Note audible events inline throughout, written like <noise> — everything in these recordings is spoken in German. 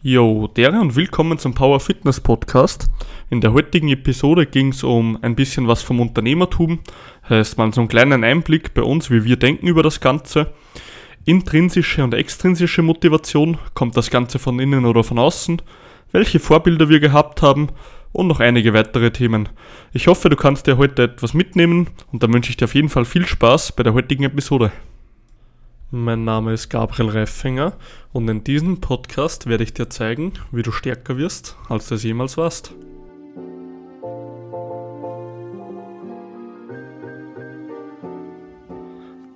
Jo, dere und willkommen zum Power Fitness Podcast. In der heutigen Episode ging es um ein bisschen was vom Unternehmertum, heißt mal so einen kleinen Einblick bei uns, wie wir denken über das Ganze. Intrinsische und extrinsische Motivation, kommt das Ganze von innen oder von außen, welche Vorbilder wir gehabt haben und noch einige weitere Themen. Ich hoffe, du kannst dir heute etwas mitnehmen und dann wünsche ich dir auf jeden Fall viel Spaß bei der heutigen Episode. Mein Name ist Gabriel Reifinger und in diesem Podcast werde ich dir zeigen, wie du stärker wirst, als du es jemals warst.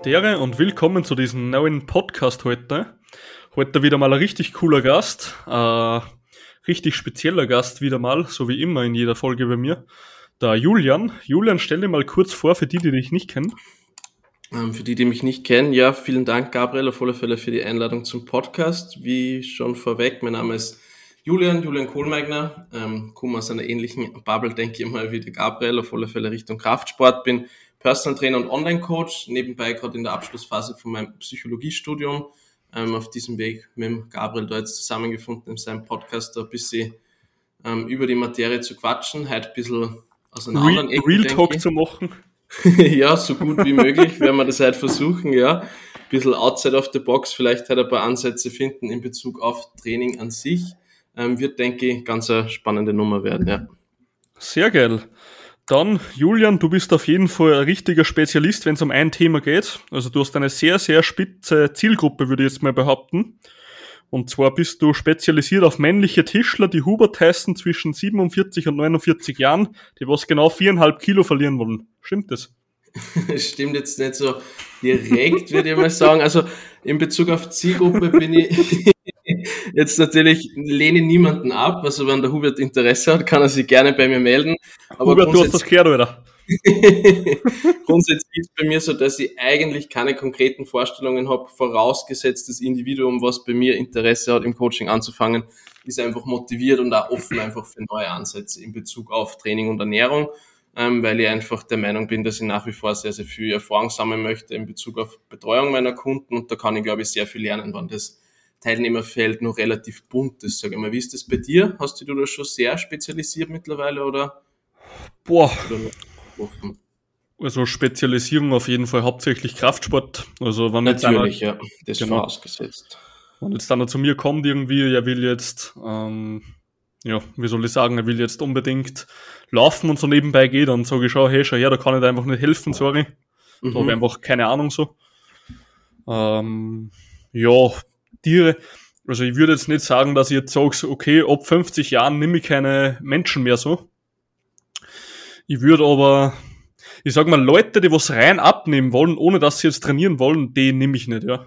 Dere und willkommen zu diesem neuen Podcast heute. Heute wieder mal ein richtig cooler Gast, äh, richtig spezieller Gast wieder mal, so wie immer in jeder Folge bei mir. Der Julian. Julian, stell dir mal kurz vor für die, die dich nicht kennen. Ähm, für die, die mich nicht kennen, ja, vielen Dank, Gabriel, auf alle Fälle für die Einladung zum Podcast. Wie schon vorweg, mein Name ist Julian, Julian Kohlmeigner, ähm, komme aus einer ähnlichen Bubble, denke ich mal, wie der Gabriel, auf alle Fälle Richtung Kraftsport, bin Personal Trainer und Online-Coach, nebenbei gerade in der Abschlussphase von meinem Psychologiestudium, ähm, auf diesem Weg mit dem Gabriel da jetzt zusammengefunden in seinem Podcast, da ein bisschen ähm, über die Materie zu quatschen, heute ein bisschen aus einer Real, anderen Ecke. Real Talk zu machen. <laughs> ja, so gut wie möglich werden wir das halt versuchen, ja. Ein bisschen outside of the box, vielleicht halt ein paar Ansätze finden in Bezug auf Training an sich. Ähm, wird, denke ich, ganz eine spannende Nummer werden, ja. Sehr geil. Dann, Julian, du bist auf jeden Fall ein richtiger Spezialist, wenn es um ein Thema geht. Also du hast eine sehr, sehr spitze Zielgruppe, würde ich jetzt mal behaupten. Und zwar bist du spezialisiert auf männliche Tischler, die Hubert heißen zwischen 47 und 49 Jahren, die was genau viereinhalb Kilo verlieren wollen. Stimmt das? <laughs> Stimmt jetzt nicht so direkt, würde ich mal sagen. Also in Bezug auf Zielgruppe bin ich <laughs> jetzt natürlich lehne niemanden ab. Also wenn der Hubert Interesse hat, kann er sich gerne bei mir melden. Aber Hubert, du hast das gehört, oder? <laughs> Grundsätzlich ist es bei mir so, dass ich eigentlich keine konkreten Vorstellungen habe, vorausgesetzt das Individuum, was bei mir Interesse hat, im Coaching anzufangen, ist einfach motiviert und auch offen einfach für neue Ansätze in Bezug auf Training und Ernährung, ähm, weil ich einfach der Meinung bin, dass ich nach wie vor sehr, sehr viel Erfahrung sammeln möchte in Bezug auf Betreuung meiner Kunden und da kann ich, glaube ich, sehr viel lernen, wenn das Teilnehmerfeld noch relativ bunt ist, sage ich mal. Wie ist das bei dir? Hast du da schon sehr spezialisiert mittlerweile oder? Boah, offen? Also Spezialisierung auf jeden Fall hauptsächlich Kraftsport. Also wenn Natürlich, jetzt einer, ja, das genau, vorausgesetzt. Wenn jetzt einer zu mir kommt irgendwie, er will jetzt, ähm, ja, wie soll ich sagen, er will jetzt unbedingt laufen und so nebenbei geht, dann sage ich, schau, hey, schau her, da kann ich dir einfach nicht helfen, sorry. Mhm. Da habe ich einfach keine Ahnung so. Ähm, ja, Tiere, also ich würde jetzt nicht sagen, dass ich jetzt sage, okay, ab 50 Jahren nehme ich keine Menschen mehr so. Ich würde aber, ich sag mal, Leute, die was rein abnehmen wollen, ohne dass sie jetzt trainieren wollen, die nehme ich nicht, ja.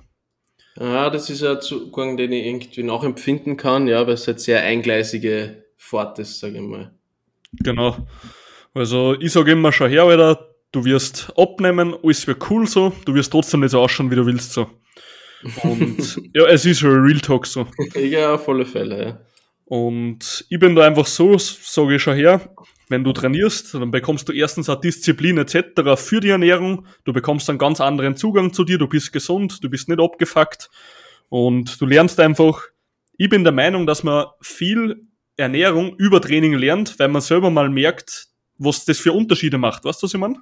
Ja, das ist ein Zugang, den ich irgendwie nachempfinden kann, ja, weil es halt sehr eingleisige Fahrt ist, sage ich mal. Genau. Also ich sage immer schon her, Alter, du wirst abnehmen, alles wird cool so, du wirst trotzdem nicht so ausschauen, wie du willst so. Und <laughs> ja, es ist schon Real Talk so. ja, auf alle Fälle, ja. Und ich bin da einfach so, sage ich schon her, wenn du trainierst, dann bekommst du erstens eine Disziplin etc. für die Ernährung, du bekommst einen ganz anderen Zugang zu dir, du bist gesund, du bist nicht abgefuckt und du lernst einfach, ich bin der Meinung, dass man viel Ernährung über Training lernt, weil man selber mal merkt, was das für Unterschiede macht. Weißt du, was ich meine?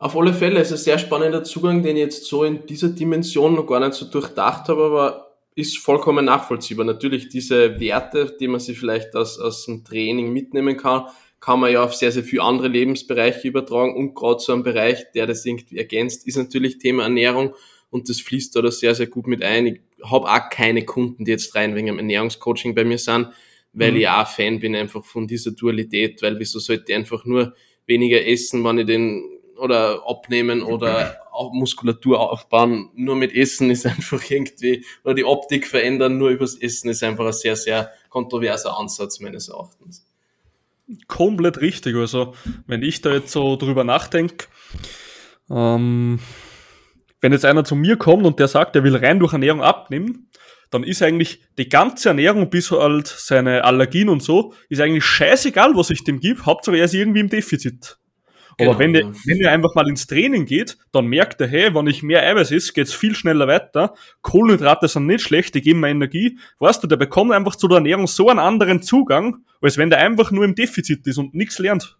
Auf alle Fälle ist ein sehr spannender Zugang, den ich jetzt so in dieser Dimension noch gar nicht so durchdacht habe, aber ist vollkommen nachvollziehbar. Natürlich diese Werte, die man sich vielleicht aus, aus dem Training mitnehmen kann, kann man ja auf sehr, sehr viele andere Lebensbereiche übertragen und gerade so ein Bereich, der das irgendwie ergänzt, ist natürlich Thema Ernährung und das fließt da sehr, sehr gut mit ein. Ich habe auch keine Kunden, die jetzt rein wegen dem Ernährungscoaching bei mir sind, weil mhm. ich auch Fan bin einfach von dieser Dualität, weil wieso sollte ich einfach nur weniger essen, wenn ich den oder abnehmen oder auch Muskulatur aufbauen. Nur mit Essen ist <laughs> einfach irgendwie, oder die Optik verändern nur übers Essen ist einfach ein sehr, sehr kontroverser Ansatz meines Erachtens. Komplett richtig. Also, wenn ich da jetzt so drüber nachdenke, ähm, wenn jetzt einer zu mir kommt und der sagt, er will rein durch Ernährung abnehmen, dann ist eigentlich die ganze Ernährung bis halt seine Allergien und so, ist eigentlich scheißegal, was ich dem gebe. Hauptsache er ist irgendwie im Defizit. Genau, Aber wenn, ja. der, wenn er einfach mal ins Training geht, dann merkt er, hey, wenn ich mehr Eiweiß ist, geht's viel schneller weiter. Kohlenhydrate sind nicht schlecht, die geben mir Energie. Weißt du, der bekommt einfach zu der Ernährung so einen anderen Zugang, als wenn der einfach nur im Defizit ist und nichts lernt.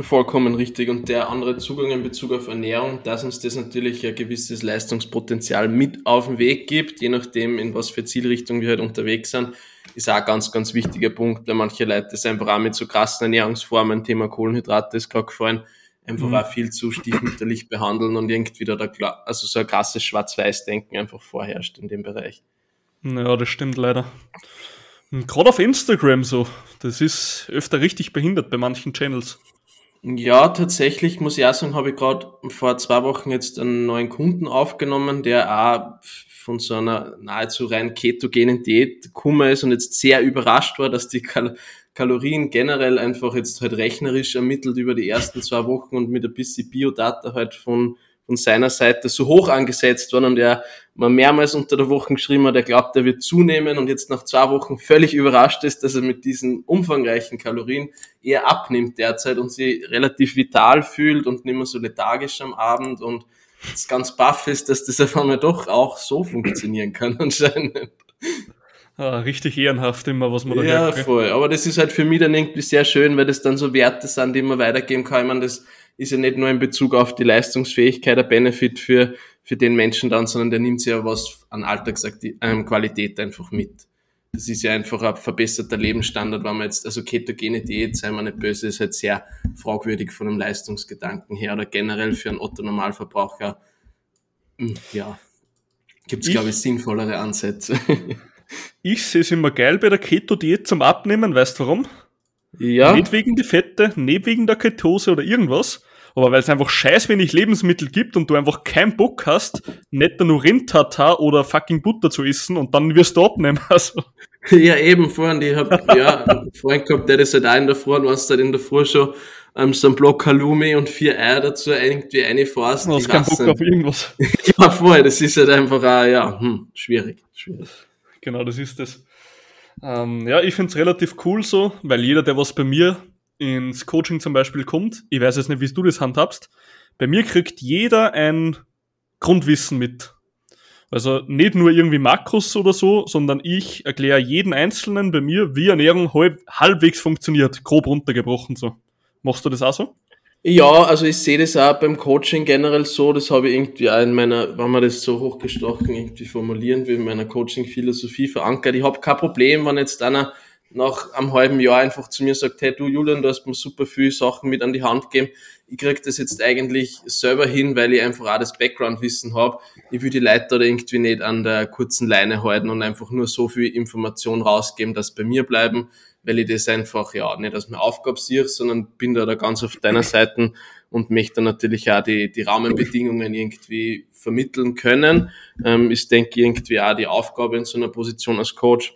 Vollkommen richtig. Und der andere Zugang in Bezug auf Ernährung, dass uns das natürlich ein gewisses Leistungspotenzial mit auf den Weg gibt, je nachdem, in was für Zielrichtung wir halt unterwegs sind, ist auch ein ganz, ganz wichtiger Punkt, weil manche Leute das einfach auch mit so krassen Ernährungsformen, Thema Kohlenhydrate ist gerade gefallen, einfach mhm. auch viel zu stiefmütterlich behandeln und irgendwie da, da also so ein krasses Schwarz-Weiß-Denken einfach vorherrscht in dem Bereich. Ja, das stimmt leider. Gerade auf Instagram so, das ist öfter richtig behindert bei manchen Channels. Ja, tatsächlich muss ich auch sagen, habe ich gerade vor zwei Wochen jetzt einen neuen Kunden aufgenommen, der auch von so einer nahezu rein ketogenen Diät gekommen ist und jetzt sehr überrascht war, dass die Kal Kalorien generell einfach jetzt halt rechnerisch ermittelt über die ersten zwei Wochen und mit ein bisschen Biodata halt von von seiner Seite so hoch angesetzt worden. Und er mal mehrmals unter der Woche geschrieben hat, er glaubt, er wird zunehmen und jetzt nach zwei Wochen völlig überrascht ist, dass er mit diesen umfangreichen Kalorien eher abnimmt derzeit und sie relativ vital fühlt und nicht mehr so lethargisch am Abend und jetzt ganz baff ist, dass das auf einmal doch auch so funktionieren kann <laughs> anscheinend. Ah, richtig ehrenhaft immer, was man da Ja, hört, voll. Aber das ist halt für mich dann irgendwie sehr schön, weil das dann so Werte sind, die man weitergeben kann. Ich meine, das ist ja nicht nur in Bezug auf die Leistungsfähigkeit ein Benefit für, für den Menschen dann, sondern der nimmt sich ja was an Alltagsqualität ähm, einfach mit. Das ist ja einfach ein verbesserter Lebensstandard, wenn man jetzt, also ketogene Diät, sei man nicht böse, ist halt sehr fragwürdig von einem Leistungsgedanken her oder generell für einen Otto-Normalverbraucher. Hm, ja, gibt es, glaube ich, sinnvollere Ansätze. <laughs> ich sehe es immer geil bei der Keto-Diät zum Abnehmen, weißt du warum? Ja. Nicht wegen die Fette, nicht wegen der Ketose oder irgendwas, aber weil es einfach scheiß wenig Lebensmittel gibt und du einfach keinen Bock hast, nicht nur Rindtata oder fucking Butter zu essen und dann wirst du abnehmen. <laughs> Also. <laughs> Ja, eben, vorhin, ich hab, ja, einen Freund gehabt, der das halt auch in der Früh, du hast halt in der Früh schon ähm, so ein Block Halloumi und vier Eier dazu irgendwie reinfährst. Du hast keinen Bock auf irgendwas. <laughs> ja, voll, das ist halt einfach auch, ja, hm, schwierig, schwierig. Genau, das ist das. Ähm, ja, ich finde es relativ cool so, weil jeder, der was bei mir ins Coaching zum Beispiel kommt, ich weiß jetzt nicht, wie du das handhabst, bei mir kriegt jeder ein Grundwissen mit. Also nicht nur irgendwie Makros oder so, sondern ich erkläre jeden Einzelnen bei mir, wie Ernährung halb, halbwegs funktioniert, grob runtergebrochen so. Machst du das auch so? Ja, also ich sehe das auch beim Coaching generell so, das habe ich irgendwie auch in meiner, wenn man das so hochgestochen irgendwie formulieren will, in meiner Coaching-Philosophie verankert. Ich habe kein Problem, wenn jetzt einer nach einem halben Jahr einfach zu mir sagt, hey du Julian, du hast mir super viele Sachen mit an die Hand gegeben. Ich krieg das jetzt eigentlich selber hin, weil ich einfach auch das Background-Wissen habe. Ich will die Leute da irgendwie nicht an der kurzen Leine halten und einfach nur so viel Information rausgeben, dass bei mir bleiben weil ich das einfach, ja, nicht als meine Aufgabe sehe, sondern bin da, da ganz auf deiner Seite und möchte natürlich auch die, die Rahmenbedingungen irgendwie vermitteln können. Ähm, ist, denke ich, irgendwie auch die Aufgabe in so einer Position als Coach.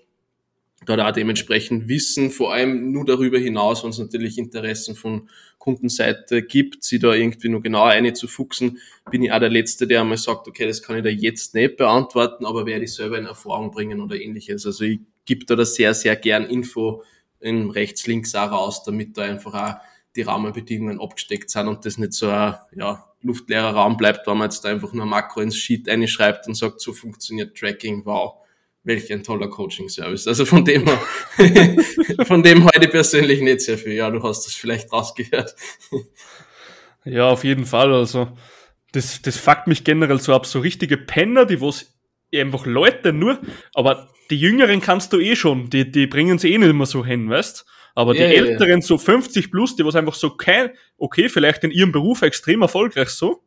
Da auch dementsprechend Wissen, vor allem nur darüber hinaus, wenn es natürlich Interessen von Kundenseite gibt, sie da irgendwie nur genauer einzufuchsen, bin ich auch der Letzte, der einmal sagt, okay, das kann ich da jetzt nicht beantworten, aber werde ich selber in Erfahrung bringen oder ähnliches. Also ich gebe da, da sehr, sehr gern Info in rechts, links auch raus, damit da einfach auch die Rahmenbedingungen abgesteckt sind und das nicht so ein ja, luftleerer Raum bleibt, wenn man jetzt da einfach nur Makro ins Sheet einschreibt und sagt, so funktioniert Tracking, wow, welch ein toller Coaching-Service. Also von dem, <laughs> von dem heute persönlich nicht sehr viel. Ja, du hast das vielleicht rausgehört. ja, auf jeden Fall. Also das, das fuckt mich generell so ab. So richtige Penner, die was einfach Leute nur, aber die Jüngeren kannst du eh schon, die, die bringen sie eh nicht immer so hin, weißt? Aber die ja, Älteren, ja. so 50 plus, die was einfach so kein, okay, vielleicht in ihrem Beruf extrem erfolgreich so,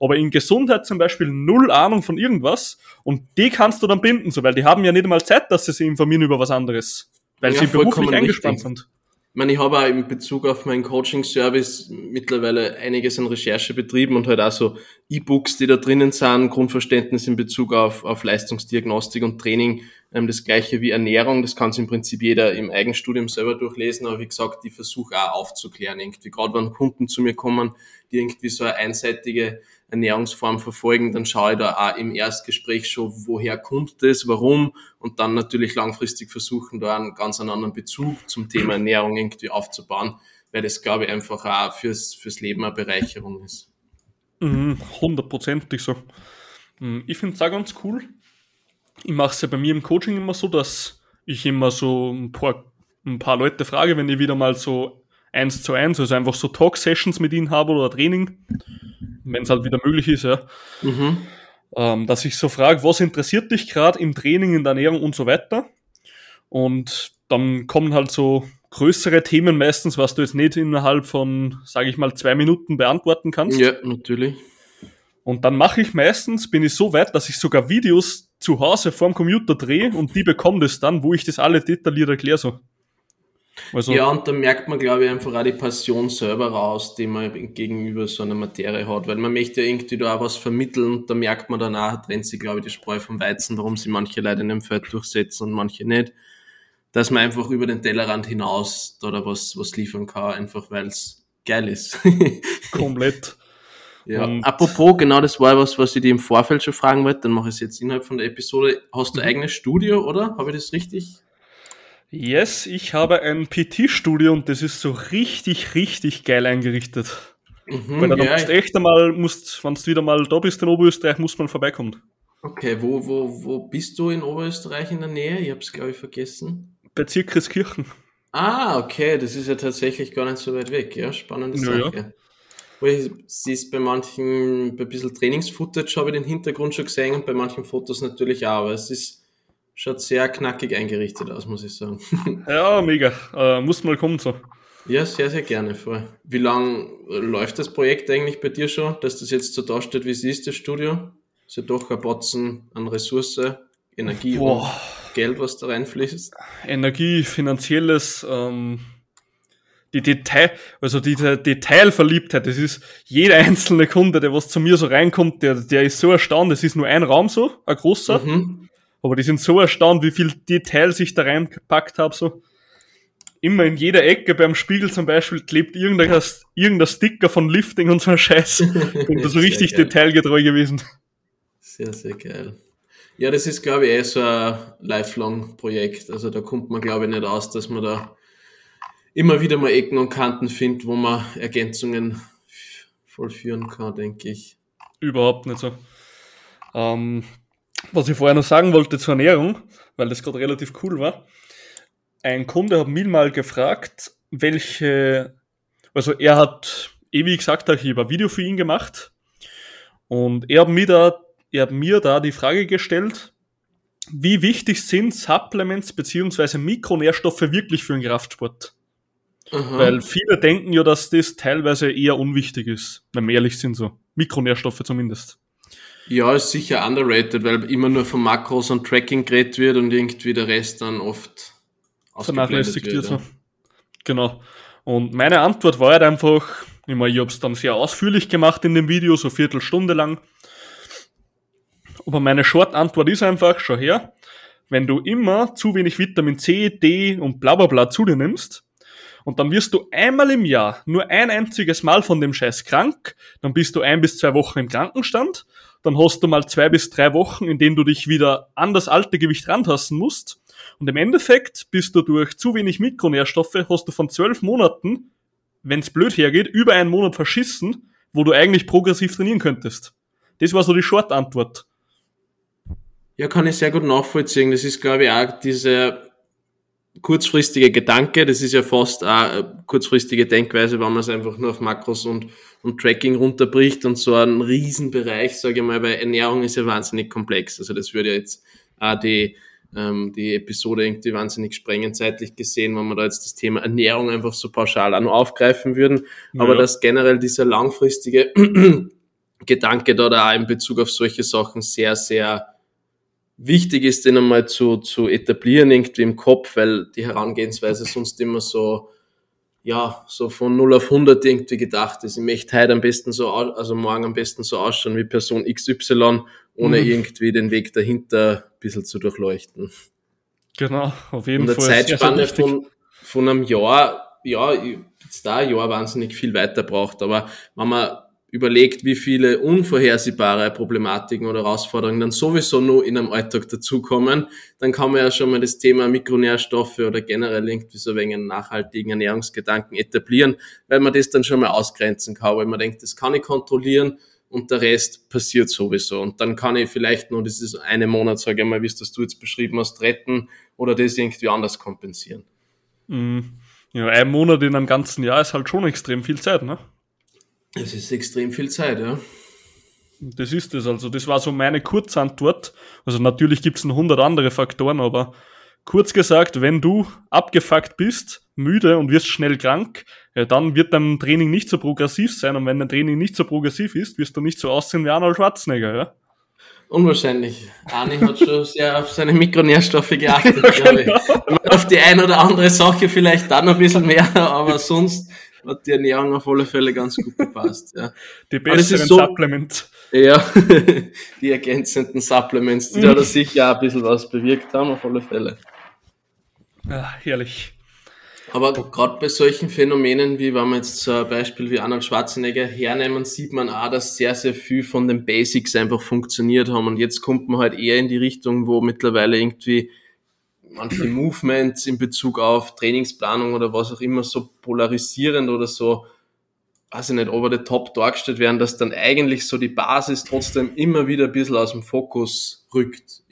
aber in Gesundheit zum Beispiel null Ahnung von irgendwas und die kannst du dann binden, so, weil die haben ja nicht einmal Zeit, dass sie sich informieren über was anderes, weil ja, sie beruflich eingespannt sind. Ich meine, ich habe auch in Bezug auf meinen Coaching-Service mittlerweile einiges an Recherche betrieben und halt auch so E-Books, die da drinnen sind, Grundverständnis in Bezug auf, auf Leistungsdiagnostik und Training, ähm, das gleiche wie Ernährung, das kann sich im Prinzip jeder im Eigenstudium selber durchlesen, aber wie gesagt, ich versuche auch aufzuklären, irgendwie, gerade wenn Kunden zu mir kommen, die irgendwie so eine einseitige Ernährungsform verfolgen, dann schaue ich da auch im Erstgespräch schon, woher kommt das, warum und dann natürlich langfristig versuchen, da einen ganz anderen Bezug zum Thema Ernährung irgendwie aufzubauen, weil das, glaube ich, einfach auch fürs, fürs Leben eine Bereicherung ist. Mhm, hundertprozentig so. Mhm, ich finde es auch ganz cool. Ich mache es ja bei mir im Coaching immer so, dass ich immer so ein paar, ein paar Leute frage, wenn ich wieder mal so eins zu eins, also einfach so Talk-Sessions mit ihnen habe oder Training, wenn es halt wieder möglich ist, ja. Mhm. Ähm, dass ich so frage, was interessiert dich gerade im Training, in der Ernährung und so weiter. Und dann kommen halt so größere Themen meistens, was du jetzt nicht innerhalb von, sage ich mal, zwei Minuten beantworten kannst. Ja, natürlich. Und dann mache ich meistens, bin ich so weit, dass ich sogar Videos zu Hause vorm Computer drehe und die bekommen das dann, wo ich das alle detailliert erkläre. So. Also, ja, und da merkt man, glaube ich, einfach auch die Passion selber raus, die man gegenüber so einer Materie hat, weil man möchte ja irgendwie da auch was vermitteln und da merkt man dann auch, trennt sich, glaube ich, die Spreu vom Weizen, warum sie manche Leute in dem Feld durchsetzen und manche nicht, dass man einfach über den Tellerrand hinaus da was, was liefern kann, einfach weil es geil ist. <laughs> Komplett. Ja. Und Apropos, genau das war was, was ich dir im Vorfeld schon fragen wollte, dann mache ich es jetzt innerhalb von der Episode. Hast du ein mhm. eigenes Studio, oder? Habe ich das richtig? Yes, ich habe ein PT-Studio und das ist so richtig, richtig geil eingerichtet. Mhm, Weil du ja, musst echt einmal, musst, wenn du wieder mal da bist in Oberösterreich, muss man vorbeikommen. Okay, wo, wo, wo bist du in Oberösterreich in der Nähe? Ich habe es, glaube ich, vergessen. Bei Zirkriskirchen. Ah, okay, das ist ja tatsächlich gar nicht so weit weg, ja, spannende ja, Sache. Ja. Wo ich siehst bei manchen, bei ein bisschen Trainingsfootage habe ich den Hintergrund schon gesehen und bei manchen Fotos natürlich auch, aber es ist, schaut sehr knackig eingerichtet aus, muss ich sagen. <laughs> Ja, mega. Äh, muss mal kommen so. Ja, sehr, sehr gerne. Voll. Wie lange läuft das Projekt eigentlich bei dir schon, dass das jetzt so dasteht, wie es ist, das Studio? Ist ja doch ein Batzen an Ressource, Energie Boah. und Geld, was da reinfließt. Energie, finanzielles, ähm, die Detail, also diese Detailverliebtheit, das ist jeder einzelne Kunde, der was zu mir so reinkommt, der, der ist so erstaunt, das ist nur ein Raum so, ein großer, mhm. Aber die sind so erstaunt, wie viel Details ich da reingepackt habe, so. Immer in jeder Ecke beim Spiegel zum Beispiel klebt irgendein, irgendein Sticker von Lifting und so ein Scheiß. Und das so <laughs> richtig geil. detailgetreu gewesen. Sehr, sehr geil. Ja, das ist, glaube ich, eh so ein Lifelong-Projekt. Also da kommt man, glaube ich, nicht aus, dass man da immer wieder mal Ecken und Kanten findet, wo man Ergänzungen vollführen kann, denke ich. Überhaupt nicht so. Ähm, was ich vorher noch sagen wollte zur Ernährung, weil das gerade relativ cool war. Ein Kunde hat mich mal gefragt, welche, also er hat, eh wie gesagt, ich habe ein Video für ihn gemacht und er hat mir da, er hat mir da die Frage gestellt, wie wichtig sind Supplements beziehungsweise Mikronährstoffe wirklich für den Kraftsport? Aha. Weil viele denken ja, dass das teilweise eher unwichtig ist, wenn wir ehrlich sind so. Mikronährstoffe zumindest. Ja, ist sicher underrated, weil immer nur von Makros und Tracking geredet wird und irgendwie der Rest dann oft vernachlässigt wird. Ja. Genau. Und meine Antwort war halt einfach, ich, meine, ich habe es dann sehr ausführlich gemacht in dem Video, so Viertelstunde lang. Aber meine Short-Antwort ist einfach, schau her, wenn du immer zu wenig Vitamin C, D und bla bla bla zu dir nimmst, und dann wirst du einmal im Jahr nur ein einziges Mal von dem Scheiß krank, dann bist du ein bis zwei Wochen im Krankenstand, dann hast du mal zwei bis drei Wochen, in denen du dich wieder an das alte Gewicht rantasten musst. Und im Endeffekt bist du durch zu wenig Mikronährstoffe, hast du von zwölf Monaten, wenn's blöd hergeht, über einen Monat verschissen, wo du eigentlich progressiv trainieren könntest. Das war so die Short-Antwort. Ja, kann ich sehr gut nachvollziehen. Das ist, glaube ich, auch diese kurzfristige Gedanke, das ist ja fast eine kurzfristige Denkweise, wenn man es einfach nur auf Makros und, und Tracking runterbricht und so ein Riesenbereich, sage ich mal, weil Ernährung ist ja wahnsinnig komplex. Also das würde jetzt auch die, ähm, die Episode irgendwie wahnsinnig sprengen, zeitlich gesehen, wenn wir da jetzt das Thema Ernährung einfach so pauschal auch noch aufgreifen würden. Ja. Aber dass generell dieser langfristige <clears throat> Gedanke da, da auch in Bezug auf solche Sachen sehr, sehr wichtig ist, den einmal zu, zu etablieren irgendwie im Kopf, weil die Herangehensweise sonst immer so, ja, so von 0 auf 100 irgendwie gedacht ist. Ich möchte heute am besten so, also morgen am besten so ausschauen wie Person XY, ohne mhm. irgendwie den Weg dahinter ein bisschen zu durchleuchten. Genau, auf jeden Fall. Und eine Zeitspanne von, von einem Jahr, ja, jetzt da ein Jahr wahnsinnig viel weiter braucht, aber wenn man überlegt, wie viele unvorhersehbare Problematiken oder Herausforderungen dann sowieso nur in einem Alltag dazukommen, dann kann man ja schon mal das Thema Mikronährstoffe oder generell irgendwie so wegen nachhaltigen Ernährungsgedanken etablieren, weil man das dann schon mal ausgrenzen kann, weil man denkt, das kann ich kontrollieren und der Rest passiert sowieso. Und dann kann ich vielleicht nur dieses eine Monat, sage ich mal, wie es das du jetzt beschrieben hast, retten oder das irgendwie anders kompensieren. Mhm. Ja, ein Monat in einem ganzen Jahr ist halt schon extrem viel Zeit, ne? Es ist extrem viel Zeit, ja. Das ist es also. Das war so meine Kurzantwort. Also natürlich gibt es noch hundert andere Faktoren, aber kurz gesagt, wenn du abgefuckt bist, müde und wirst schnell krank, ja, dann wird dein Training nicht so progressiv sein. Und wenn dein Training nicht so progressiv ist, wirst du nicht so aussehen wie Arnold Schwarzenegger, ja? Unwahrscheinlich. Arne hat schon <laughs> sehr auf seine Mikronährstoffe geachtet, ja, genau. Auf die ein oder andere Sache vielleicht dann ein bisschen mehr, aber sonst hat die Ernährung auf alle Fälle ganz gut gepasst. Ja. Die besseren so, Supplements. Ja, <laughs> die ergänzenden Supplements, die da sicher auch ein bisschen was bewirkt haben, auf alle Fälle. Ja, herrlich. Aber gerade bei solchen Phänomenen, wie wenn wir jetzt ein Beispiel wie Arnold Schwarzenegger hernehmen, sieht man auch, dass sehr, sehr viel von den Basics einfach funktioniert haben. Und jetzt kommt man halt eher in die Richtung, wo mittlerweile irgendwie manche Movements in Bezug auf Trainingsplanung oder was auch immer so polarisierend oder so, weiß ich nicht, over the top dargestellt werden, dass dann eigentlich so die Basis trotzdem immer wieder ein bisschen aus dem Fokus rückt.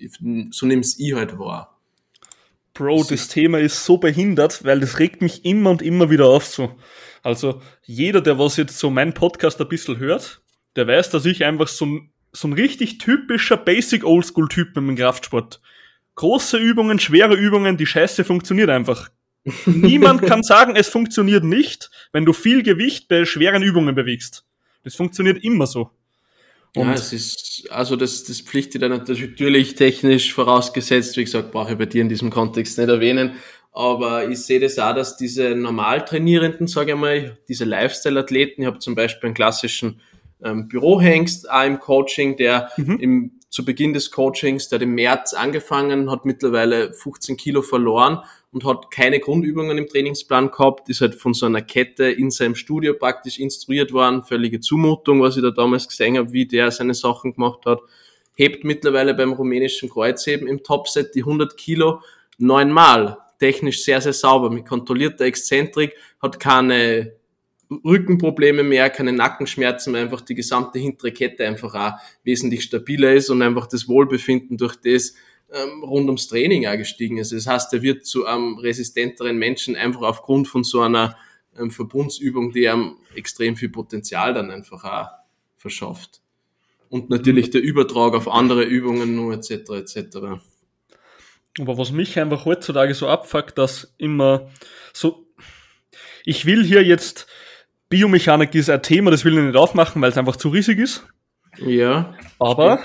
So nimm's ich halt wahr. Bro, das Thema ist so behindert, weil das regt mich immer und immer wieder auf so. Also jeder, der was jetzt so mein Podcast ein bisschen hört, der weiß, dass ich einfach so ein, so ein richtig typischer Basic Oldschool Typ mit dem Kraftsport große Übungen, schwere Übungen, die Scheiße funktioniert einfach. Niemand kann <laughs> sagen, es funktioniert nicht, wenn du viel Gewicht bei schweren Übungen bewegst. Das funktioniert immer so. Und ja, es ist, also das, das pflichtet dann natürlich technisch vorausgesetzt, wie gesagt, brauche ich bei dir in diesem Kontext nicht erwähnen, aber ich sehe das auch, dass diese normal Trainierenden, sage ich mal, diese Lifestyle-Athleten, ich habe zum Beispiel einen klassischen ähm, Bürohengst auch im Coaching, der mhm. im zu Beginn des Coachings, der hat im März angefangen, hat mittlerweile 15 Kilo verloren und hat keine Grundübungen im Trainingsplan gehabt, ist halt von so einer Kette in seinem Studio praktisch instruiert worden, völlige Zumutung, was ich da damals gesehen habe, wie der seine Sachen gemacht hat, hebt mittlerweile beim rumänischen Kreuzheben im Topset die 100 Kilo neunmal, technisch sehr, sehr sauber, mit kontrollierter Exzentrik, hat keine Rückenprobleme mehr, keine Nackenschmerzen mehr, einfach die gesamte hintere Kette einfach auch wesentlich stabiler ist und einfach das Wohlbefinden durch das ähm, rund ums Training auch gestiegen ist. Das heißt, er wird zu einem resistenteren Menschen einfach aufgrund von so einer ähm, Verbundsübung, die einem extrem viel Potenzial dann einfach auch verschafft. Und natürlich der Übertrag auf andere Übungen nur etc. etc. Aber was mich einfach heutzutage so abfuckt, dass immer so, ich will hier jetzt Biomechanik ist ein Thema, das will ich nicht aufmachen, weil es einfach zu riesig ist. Ja. Aber,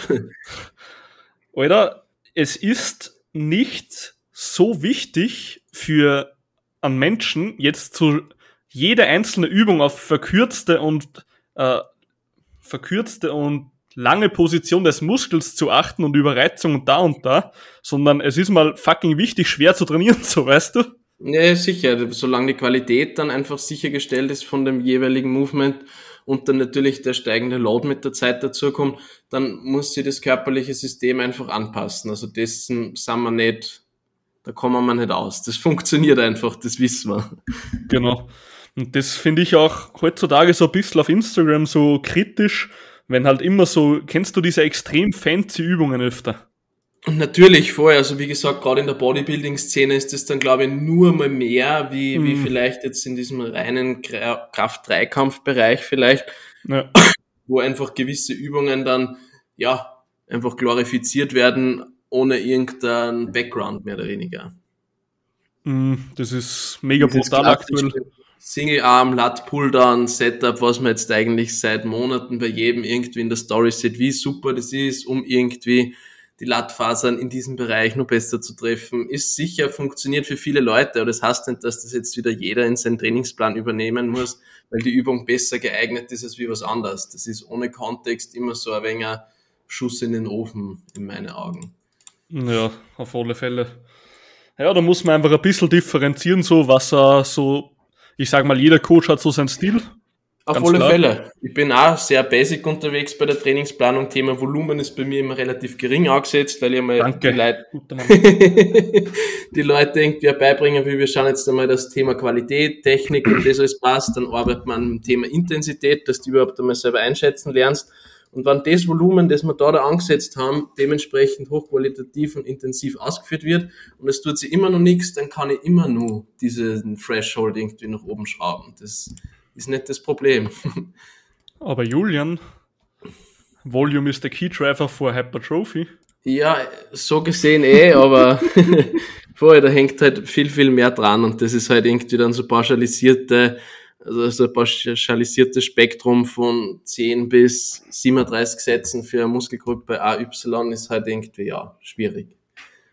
<laughs> oder es ist nicht so wichtig für einen Menschen jetzt zu jede einzelne Übung auf verkürzte und äh, verkürzte und lange Position des Muskels zu achten und Überreizung und da und da, sondern es ist mal fucking wichtig, schwer zu trainieren, <laughs> so weißt du. Ja, sicher. Solange die Qualität dann einfach sichergestellt ist von dem jeweiligen Movement und dann natürlich der steigende Load mit der Zeit dazukommt, dann muss sich das körperliche System einfach anpassen. Also dessen sind wir nicht, da kommen wir nicht aus. Das <laughs> funktioniert einfach, das wissen wir. Genau. Und das finde ich auch heutzutage so ein bisschen auf Instagram so kritisch, wenn halt immer so, kennst du diese extrem fancy Übungen öfter? Und natürlich vorher, also wie gesagt, gerade in der Bodybuilding-Szene ist es dann, glaube ich, nur mal mehr, wie, mhm. wie vielleicht jetzt in diesem reinen Kraft-Dreikampf-Bereich vielleicht, ja. wo einfach gewisse Übungen dann, ja, einfach glorifiziert werden, ohne irgendeinen Background mehr oder weniger. Mhm, das ist mega brutal aktuell. Single Arm, Lat Pulldown, Setup, was man jetzt eigentlich seit Monaten bei jedem irgendwie in der Story sieht, wie super das ist, um irgendwie die Lattfasern in diesem Bereich nur besser zu treffen, ist sicher, funktioniert für viele Leute, aber das heißt nicht, dass das jetzt wieder jeder in seinen Trainingsplan übernehmen muss, weil die Übung besser geeignet ist als wie was anderes. Das ist ohne Kontext immer so ein wenig ein Schuss in den Ofen, in meinen Augen. Ja, auf alle Fälle. Ja, da muss man einfach ein bisschen differenzieren, so was er so, ich sag mal, jeder Coach hat so seinen Stil Auf alle klar. Fälle. Ich bin auch sehr basic unterwegs bei der Trainingsplanung. Thema Volumen ist bei mir immer relativ gering angesetzt, weil ich mal Danke. die Leute <laughs> die Leute irgendwie beibringen will, wir schauen jetzt einmal das Thema Qualität, Technik und das alles passt, dann arbeitet man am Thema Intensität, dass du überhaupt einmal selber einschätzen lernst. Und wenn das Volumen, das wir da, da angesetzt haben, dementsprechend hochqualitativ und intensiv ausgeführt wird und es tut sich immer noch nichts, dann kann ich immer nur diesen Threshold irgendwie nach oben schrauben. Das ist nicht das Problem. <laughs> Aber Julian, Volume is the key driver for Hypertrophy. Ja, so gesehen eh, aber <laughs> vorher, da hängt halt viel, viel mehr dran und das ist halt irgendwie dann so pauschalisierte, also so ein pauschalisiertes Spektrum von 10 bis 37 Sätzen für eine Muskelgruppe AY ist halt irgendwie, ja, schwierig.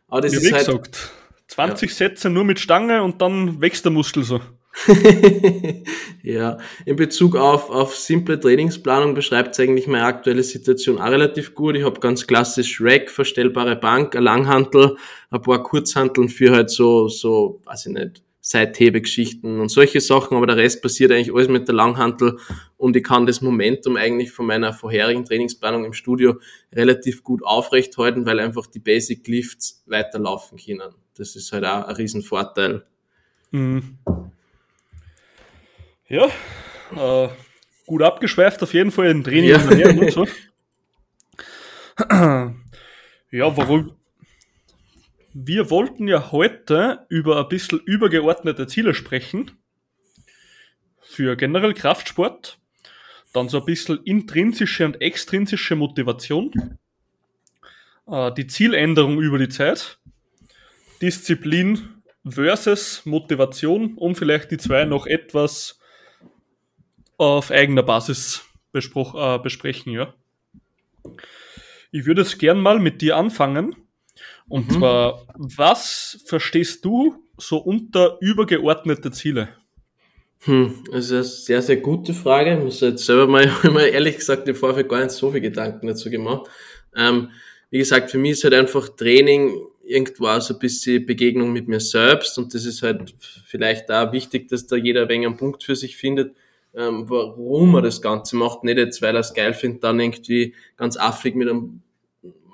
Aber das Wie ist halt, gesagt, 20 Sätze nur mit Stange und dann wächst der Muskel so. <laughs> ja, in Bezug auf, auf simple Trainingsplanung beschreibt es eigentlich meine aktuelle Situation auch relativ gut. Ich habe ganz klassisch Rack, verstellbare Bank, ein Langhantel, ein paar Kurzhanteln für halt so, so, weiß ich nicht, Seithebegeschichten und solche Sachen, aber der Rest passiert eigentlich alles mit der Langhantel und ich kann das Momentum eigentlich von meiner vorherigen Trainingsplanung im Studio relativ gut aufrechthalten, weil einfach die Basic Lifts weiterlaufen können. Das ist halt auch ein Riesenvorteil. Mhm. Ja, äh, gut abgeschweift auf jeden Fall in Training Ja. und und so. Ja, warum? Wir wollten ja heute über ein bisschen übergeordnete Ziele sprechen. Für generell Kraftsport. Dann so ein bisschen intrinsische und extrinsische Motivation. Äh, die Zieländerung über die Zeit. Disziplin versus Motivation, um vielleicht die zwei noch etwas auf eigener Basis bespro- äh, besprechen, ja. Ich würde es gern mal mit dir anfangen. Und Mhm. zwar, was verstehst du so unter übergeordnete Ziele? Hm, das ist eine sehr, sehr gute Frage. Ich muss jetzt selber mal, <laughs> mir ehrlich gesagt im Vorfeld gar nicht so viel Gedanken dazu gemacht. Ähm, wie gesagt, für mich ist halt einfach Training irgendwo auch so ein bisschen Begegnung mit mir selbst und das ist halt vielleicht da wichtig, dass da jeder ein wenig einen Punkt für sich findet, ähm, warum er das Ganze macht. Nicht jetzt, weil er es geil findet, dann irgendwie ganz affig mit einem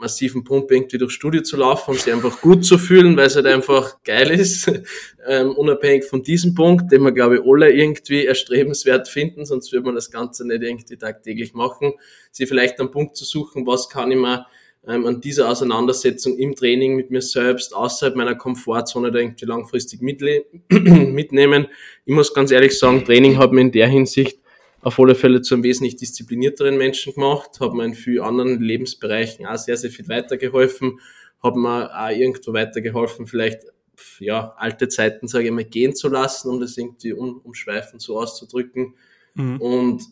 massiven Pump irgendwie durchs Studio zu laufen und sich einfach gut zu fühlen, weil es halt einfach geil ist, <laughs> ähm, unabhängig von diesem Punkt, den wir, glaube ich, alle irgendwie erstrebenswert finden, sonst würde man das Ganze nicht irgendwie tagtäglich machen, sie vielleicht einen Punkt zu suchen, was kann ich mir ähm, an dieser Auseinandersetzung im Training mit mir selbst außerhalb meiner Komfortzone da irgendwie langfristig <clears throat> mitnehmen. Ich muss ganz ehrlich sagen, Training hat mir in der Hinsicht auf alle Fälle zu einem wesentlich disziplinierteren Menschen gemacht, hat mir in vielen anderen Lebensbereichen auch sehr, sehr viel weitergeholfen, hat mir auch irgendwo weitergeholfen, vielleicht ja, alte Zeiten, sage ich mal, gehen zu lassen, um das irgendwie um, umschweifend so auszudrücken Mhm. und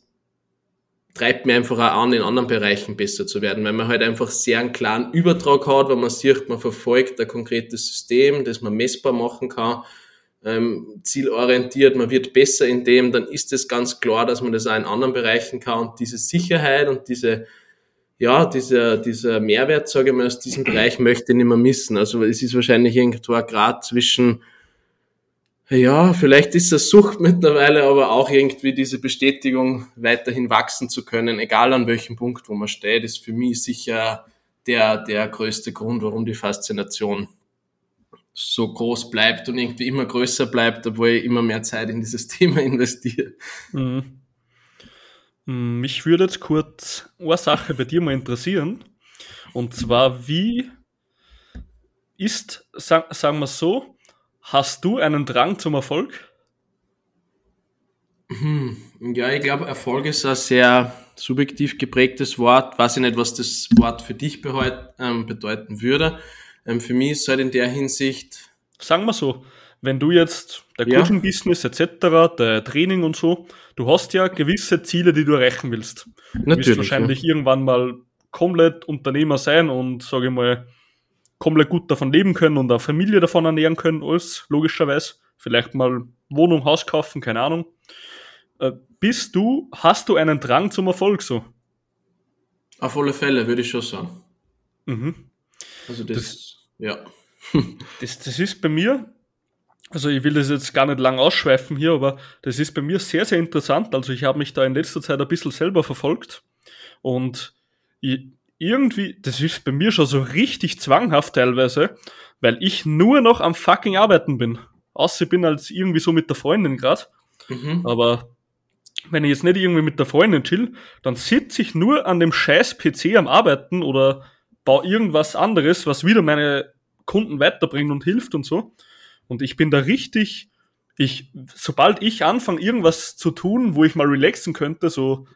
treibt mir einfach auch an, in anderen Bereichen besser zu werden, weil man halt einfach sehr einen klaren Übertrag hat, wenn man sieht, man verfolgt ein konkretes System, das man messbar machen kann, ähm, zielorientiert, man wird besser in dem, dann ist es ganz klar, dass man das auch in anderen Bereichen kann und diese Sicherheit und diese ja, dieser, dieser Mehrwert, sage ich mal, aus diesem Bereich möchte ich nicht mehr missen. Also es ist wahrscheinlich irgendwo ein Grad zwischen ja, vielleicht ist es Sucht <laughs> mittlerweile, aber auch irgendwie diese Bestätigung, weiterhin wachsen zu können, egal an welchem Punkt, wo man steht, ist für mich sicher der, der größte Grund, warum die Faszination so groß bleibt und irgendwie immer größer bleibt, obwohl ich immer mehr Zeit in dieses <laughs> Thema investiere. Mhm. Mm, Mich würde jetzt kurz eine Sache bei dir mal interessieren. Und zwar, wie ist, sag, sagen wir so, hast du einen Drang zum Erfolg? Hm, ja, ich glaube, Erfolg ist ein sehr subjektiv geprägtes Wort. Weiß ich nicht, was das Wort für dich ähm, bedeuten würde. Ähm, für mich ist es halt in der Hinsicht, Sagen wir so, wenn du jetzt der Ja. Coaching-Business etc., der Training und so, du hast ja gewisse Ziele, die du erreichen willst. Du wirst natürlich. wahrscheinlich irgendwann mal komplett Unternehmer sein und, sage ich mal, komplett gut davon leben können und eine Familie davon ernähren können, alles, logischerweise. Vielleicht mal Wohnung, Haus kaufen, keine Ahnung. Äh, Bist du, hast du einen Drang zum Erfolg so? Auf alle Fälle, würde ich schon sagen. Mhm. Also das, ja. <laughs> Das, das ist bei mir also ich will das jetzt gar nicht lang ausschweifen hier, aber das ist bei mir sehr, sehr interessant. Also ich habe mich da in letzter Zeit ein bisschen selber verfolgt und ich, irgendwie, das ist bei mir schon so richtig zwanghaft teilweise, weil ich nur noch am fucking Arbeiten bin. Außer ich bin als irgendwie so mit der Freundin gerade. Mhm. Aber wenn ich jetzt nicht irgendwie mit der Freundin chill, dann sitze ich nur an dem scheiß PC am Arbeiten oder baue irgendwas anderes, was wieder meine Kunden weiterbringt und hilft und so. Und ich bin da richtig, ich, sobald ich anfange, irgendwas zu tun, wo ich mal relaxen könnte, so,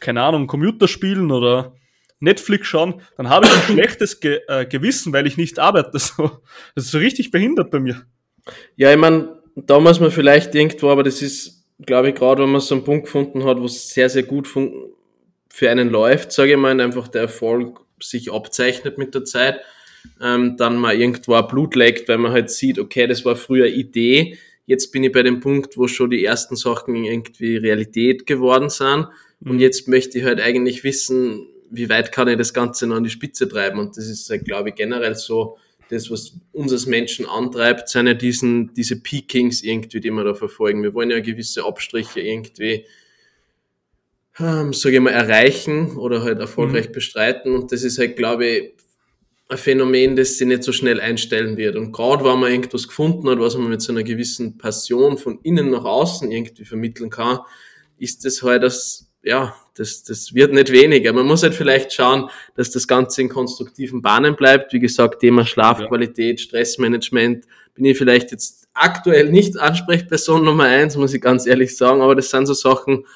keine Ahnung, Computer spielen oder Netflix schauen, dann habe ich ein <coughs> schlechtes Ge äh, Gewissen, weil ich nicht arbeite. <laughs> So, das ist so richtig behindert bei mir. Ja, ich meine, da muss man vielleicht irgendwo, aber das ist, glaube ich, gerade wenn man so einen Punkt gefunden hat, wo es sehr, sehr gut für einen läuft, sage ich mal, einfach der Erfolg sich abzeichnet mit der Zeit, ähm, dann mal irgendwo ein Blut leckt, weil man halt sieht, okay, das war früher Idee, jetzt bin ich bei dem Punkt, wo schon die ersten Sachen irgendwie Realität geworden sind und mhm. jetzt möchte ich halt eigentlich wissen, wie weit kann ich das Ganze noch an die Spitze treiben und das ist halt, glaube ich, generell so, das, was uns als Menschen antreibt, sind ja diesen, diese Peakings irgendwie, die wir da verfolgen. Wir wollen ja gewisse Abstriche irgendwie, ähm, sage ich mal, erreichen oder halt erfolgreich mhm. bestreiten. Und das ist halt, glaube ich, ein Phänomen, das sich nicht so schnell einstellen wird. Und gerade wenn man irgendwas gefunden hat, was man mit so einer gewissen Passion von innen nach außen irgendwie vermitteln kann, ist das halt das, ja, das, das wird nicht weniger. Man muss halt vielleicht schauen, dass das Ganze in konstruktiven Bahnen bleibt. Wie gesagt, Thema Schlafqualität, Stressmanagement bin ich vielleicht jetzt aktuell nicht Ansprechperson Nummer eins, muss ich ganz ehrlich sagen, aber das sind so Sachen,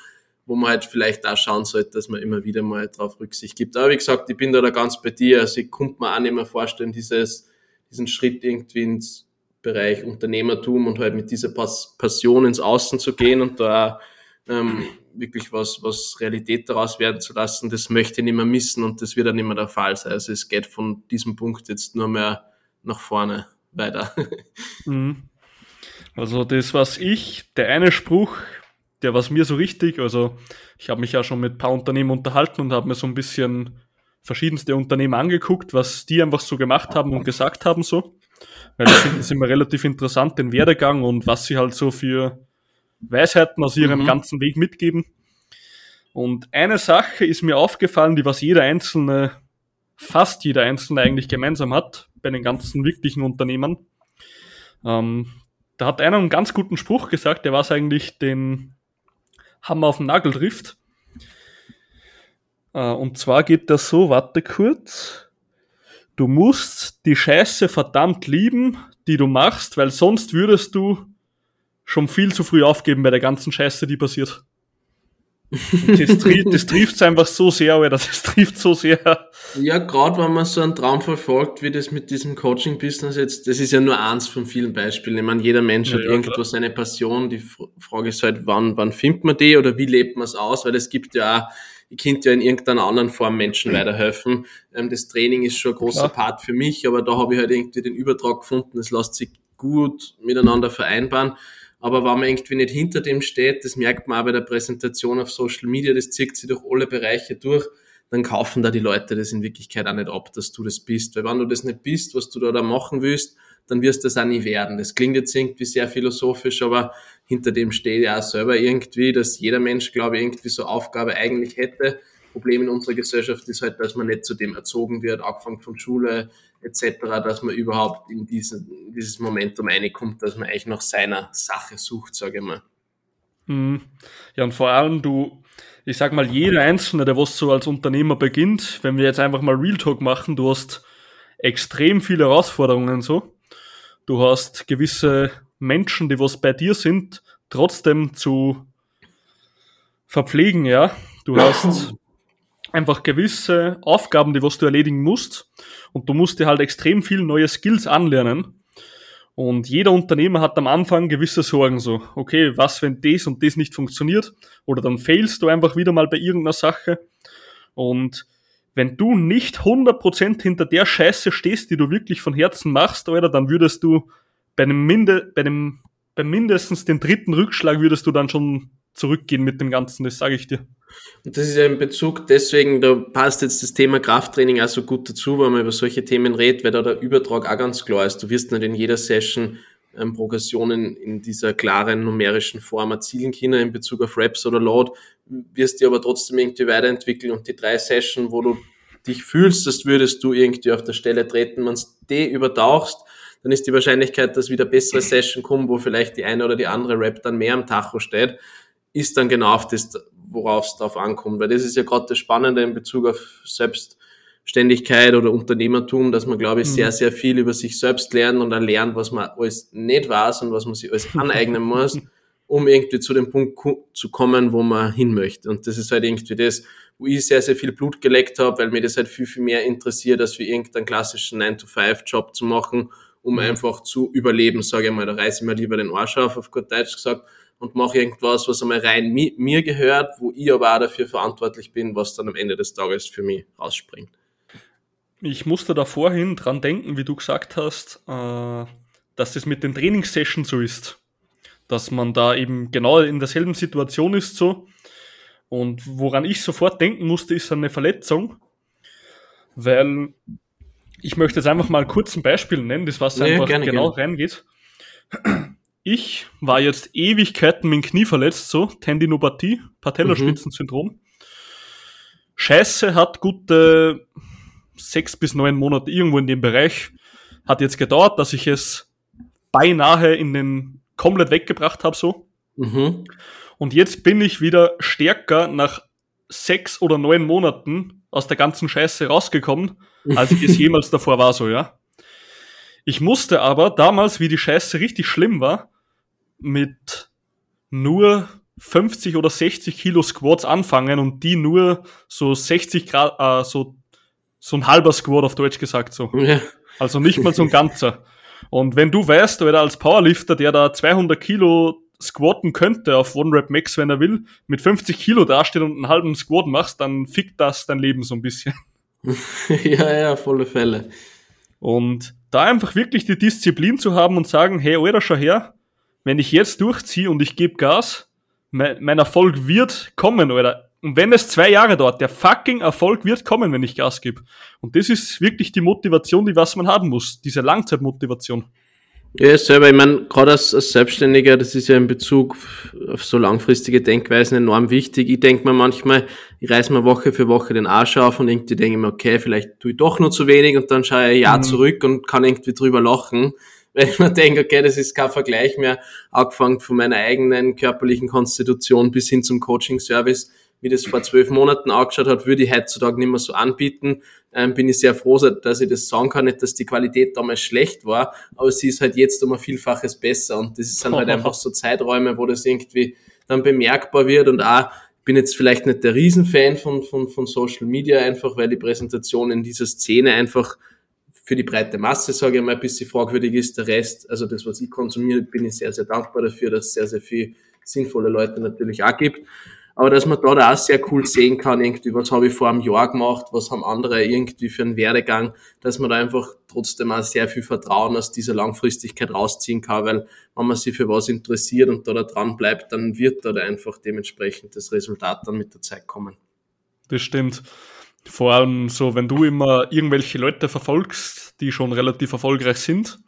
wo man halt vielleicht auch schauen sollte, dass man immer wieder mal drauf Rücksicht gibt. Aber wie gesagt, ich bin da, da ganz bei dir. Also ich konnte mir auch nicht mehr vorstellen, dieses, diesen Schritt irgendwie ins Bereich Unternehmertum und halt mit dieser Passion ins Außen zu gehen und da ähm, wirklich was, was Realität daraus werden zu lassen, das möchte ich nicht mehr missen und das wird dann nicht mehr der Fall sein. Also es geht von diesem Punkt jetzt nur mehr nach vorne weiter. <laughs> Mhm. Also das, was ich, der eine Spruch, der was mir so richtig, also ich habe mich ja schon mit ein paar Unternehmen unterhalten und habe mir so ein bisschen verschiedenste Unternehmen angeguckt, was die einfach so gemacht haben und gesagt haben so. Weil ich finde es immer relativ interessant, den Werdegang und was sie halt so für Weisheiten aus ihrem mhm. ganzen Weg mitgeben. Und eine Sache ist mir aufgefallen, die was jeder Einzelne, fast jeder Einzelne eigentlich gemeinsam hat, bei den ganzen wirklichen Unternehmen. Ähm, da hat einer einen ganz guten Spruch gesagt, der was eigentlich den Hammer auf den Nagel trifft. Äh, und zwar geht das so, warte kurz. Du musst die Scheiße verdammt lieben, die du machst, weil sonst würdest du schon viel zu früh aufgeben bei der ganzen Scheiße, die passiert. <laughs> das, trifft, das trifft einfach so sehr, oder das trifft so sehr. Ja, gerade wenn man so einen Traum verfolgt, wie das mit diesem Coaching-Business jetzt, das ist ja nur eins von vielen Beispielen. Ich meine, jeder Mensch ja, hat ja, irgendwo klar. seine Passion. Die Frage ist halt, wann, wann findet man die oder wie lebt man es aus? Weil es gibt ja auch, ich könnte ja in irgendeiner anderen Form Menschen weiterhelfen. Ähm, das Training ist schon ein großer klar. Part für mich, aber da habe ich halt irgendwie den Übertrag gefunden. Es lässt sich gut miteinander vereinbaren. Aber wenn man irgendwie nicht hinter dem steht, das merkt man auch bei der Präsentation auf Social Media, das zieht sich durch alle Bereiche durch, dann kaufen da die Leute das in Wirklichkeit auch nicht ab, dass du das bist. Weil wenn du das nicht bist, was du da, da machen willst, dann wirst du das auch nie werden. Das klingt jetzt irgendwie sehr philosophisch, aber hinter dem steht ja auch selber irgendwie, dass jeder Mensch, glaube ich, irgendwie so Aufgabe eigentlich hätte. Problem in unserer Gesellschaft ist halt, dass man nicht zu dem erzogen wird, angefangen von Schule, etc., dass man überhaupt in diesen, dieses Momentum reinkommt, dass man eigentlich nach seiner Sache sucht, sage ich mal. Mhm. Ja, und vor allem du, ich sag mal, jeder Einzelne, der was so als Unternehmer beginnt, wenn wir jetzt einfach mal Real Talk machen, du hast extrem viele Herausforderungen so. Du hast gewisse Menschen, die was bei dir sind, trotzdem zu verpflegen, ja. Du <clears throat> hast einfach gewisse Aufgaben, die was du erledigen musst. Und du musst dir halt extrem viel neue Skills anlernen. Und jeder Unternehmer hat am Anfang gewisse Sorgen, so, okay, was, wenn das und das nicht funktioniert? Oder dann failst du einfach wieder mal bei irgendeiner Sache. Und wenn du nicht 100% hinter der Scheiße stehst, die du wirklich von Herzen machst, Alter, dann würdest du bei einem Minde, bei dem, bei mindestens den dritten Rückschlag würdest du dann schon zurückgehen mit dem Ganzen, das sage ich dir. Und das ist ja in Bezug, deswegen, da passt jetzt das Thema Krafttraining auch so gut dazu, wenn man über solche Themen redet, weil da der Übertrag auch ganz klar ist. Du wirst nicht in jeder Session ähm, Progressionen in dieser klaren numerischen Form erzielen können in Bezug auf Raps oder Load, wirst du aber trotzdem irgendwie weiterentwickeln und die drei Sessions, wo du dich fühlst, als würdest du irgendwie auf der Stelle treten, wenn du die übertauchst, dann ist die Wahrscheinlichkeit, dass wieder bessere Session kommen, wo vielleicht die eine oder die andere Rap dann mehr am Tacho steht, ist dann genau auf das, worauf es drauf ankommt. Weil das ist ja gerade das Spannende in Bezug auf Selbstständigkeit oder Unternehmertum, dass man, glaube ich, mhm. sehr, sehr viel über sich selbst lernt und dann lernt, was man alles nicht weiß und was man sich alles aneignen <laughs> muss, um irgendwie zu dem Punkt zu kommen, wo man hin möchte. Und das ist halt irgendwie das, wo ich sehr, sehr viel Blut geleckt habe, weil mir das halt viel, viel mehr interessiert, als wie irgendeinen klassischen 9-to-5-Job zu machen, um mhm. einfach zu überleben, sage ich mal. Da reiße ich mir lieber den Arsch auf, auf gut Deutsch gesagt, und mache irgendwas, was einmal rein mi mir gehört, wo ich aber auch dafür verantwortlich bin, was dann am Ende des Tages für mich rausspringt. Ich musste da vorhin dran denken, wie du gesagt hast, äh, dass das mit den Trainingssessions so ist. Dass man da eben genau in derselben Situation ist so. Und woran ich sofort denken musste, ist eine Verletzung. Weil ich möchte jetzt einfach mal kurz ein Beispiel nennen, das was nee, einfach gerne, genau gerne. reingeht. Ich war jetzt Ewigkeiten mit dem Knie verletzt, so Tendinopathie, Patellaspitzensyndrom. Mhm. Scheiße hat gute sechs bis neun Monate irgendwo in dem Bereich. Hat jetzt gedauert, dass ich es beinahe in den komplett weggebracht habe, so. Mhm. Und jetzt bin ich wieder stärker nach sechs oder neun Monaten aus der ganzen Scheiße rausgekommen, <laughs> als ich es jemals davor war, so, ja. Ich musste aber damals, wie die Scheiße richtig schlimm war, mit nur 50 oder 60 Kilo Squats anfangen und die nur so 60 Grad, äh, so, so ein halber Squat auf Deutsch gesagt, so. Ja. Also nicht mal so ein ganzer. Und wenn du weißt, oder als Powerlifter, der da 200 Kilo squatten könnte auf One Rep Max, wenn er will, mit 50 Kilo dasteht und einen halben Squat machst, dann fickt das dein Leben so ein bisschen. <laughs> ja, ja, volle Fälle. Und da einfach wirklich die Disziplin zu haben und sagen, hey, Alter, schau her, wenn ich jetzt durchziehe und ich gebe Gas, mein, mein Erfolg wird kommen, Alter. Und wenn es zwei Jahre dauert, der fucking Erfolg wird kommen, wenn ich Gas gebe. Und das ist wirklich die Motivation, die was man haben muss, diese Langzeitmotivation. Ja, selber, ich meine, gerade als, als Selbstständiger, das ist ja in Bezug auf so langfristige Denkweisen enorm wichtig. Ich denke mir manchmal, ich reiß mir Woche für Woche den Arsch auf und irgendwie denke ich mir, okay, vielleicht tue ich doch nur zu wenig und dann schaue ich ein Jahr mhm. zurück und kann irgendwie drüber lachen, weil ich mir denke, okay, das ist kein Vergleich mehr, angefangen von meiner eigenen körperlichen Konstitution bis hin zum Coaching-Service wie das vor zwölf Monaten angeschaut hat, würde ich heutzutage nicht mehr so anbieten. Ähm, bin ich sehr froh, dass ich das sagen kann. Nicht, dass die Qualität damals schlecht war, aber sie ist halt jetzt um ein Vielfaches besser. Und das sind halt <laughs> einfach so Zeiträume, wo das irgendwie dann bemerkbar wird und auch bin jetzt vielleicht nicht der Riesenfan von, von, von Social Media, einfach weil die Präsentation in dieser Szene einfach für die breite Masse, sage ich mal, ein bisschen fragwürdig ist. Der Rest, also das, was ich konsumiere, bin ich sehr, sehr dankbar dafür, dass es sehr, sehr viel sinnvolle Leute natürlich auch gibt aber dass man da, auch sehr cool sehen kann, irgendwie, was habe ich vor einem Jahr gemacht, was haben andere irgendwie für einen Werdegang, dass man da einfach trotzdem auch sehr viel Vertrauen aus dieser Langfristigkeit rausziehen kann, weil wenn man sich für was interessiert und da, dran bleibt, dann wird da einfach dementsprechend das Resultat dann mit der Zeit kommen. Das stimmt. Vor allem so, wenn du immer irgendwelche Leute verfolgst, die schon relativ erfolgreich sind,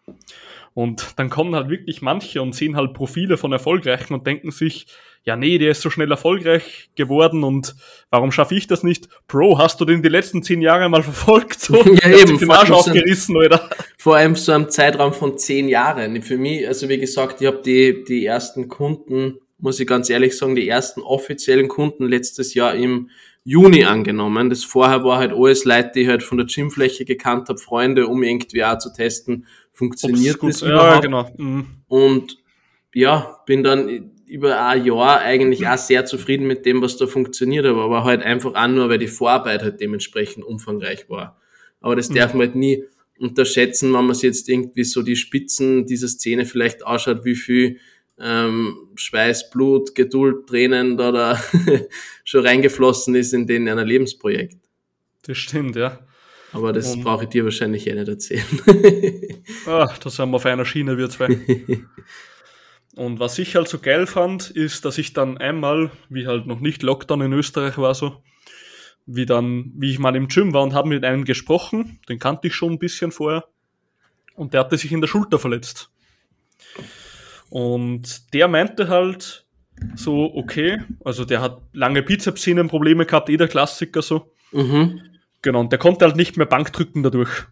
und dann kommen halt wirklich manche und sehen halt Profile von Erfolgreichen und denken sich, ja nee, der ist so schnell erfolgreich geworden und warum schaffe ich das nicht? Bro, hast du den die letzten zehn Jahre mal <laughs> verfolgt? So? <laughs> Ja, eben. Den Arsch aufgerissen, oder? Vor allem so einem Zeitraum von zehn Jahren. Für mich, also wie gesagt, ich habe die, die ersten Kunden, muss ich ganz ehrlich sagen, die ersten offiziellen Kunden letztes Jahr im Juni angenommen. Das vorher war halt alles Leute, die ich halt von der Gymfläche gekannt habe, Freunde, um irgendwie auch zu testen, funktioniert das gut, überhaupt. Ja, genau. Mhm. Und ja, bin dann über ein Jahr eigentlich auch sehr zufrieden mit dem, was da funktioniert aber halt einfach auch nur, weil die Vorarbeit halt dementsprechend umfangreich war. Aber das mhm. darf man halt nie unterschätzen, wenn man sich jetzt irgendwie so die Spitzen dieser Szene vielleicht anschaut, wie viel ähm, Schweiß, Blut, Geduld, Tränen da, da <laughs> schon reingeflossen ist in den einer Lebensprojekt. Das stimmt, ja. Aber das um, brauche ich dir wahrscheinlich eh nicht erzählen. <laughs> <laughs> Ach, da sind wir auf einer Schiene, wir zwei. Und was ich halt so geil fand, ist, dass ich dann einmal, wie halt noch nicht Lockdown in Österreich war so, wie dann, wie ich mal im Gym war und habe mit einem gesprochen, den kannte ich schon ein bisschen vorher, und der hatte sich in der Schulter verletzt. Und der meinte halt so, okay, also der hat lange Bizepssehnenprobleme gehabt, eh der Klassiker so. Mhm. Genau, und der konnte halt nicht mehr Bank drücken dadurch.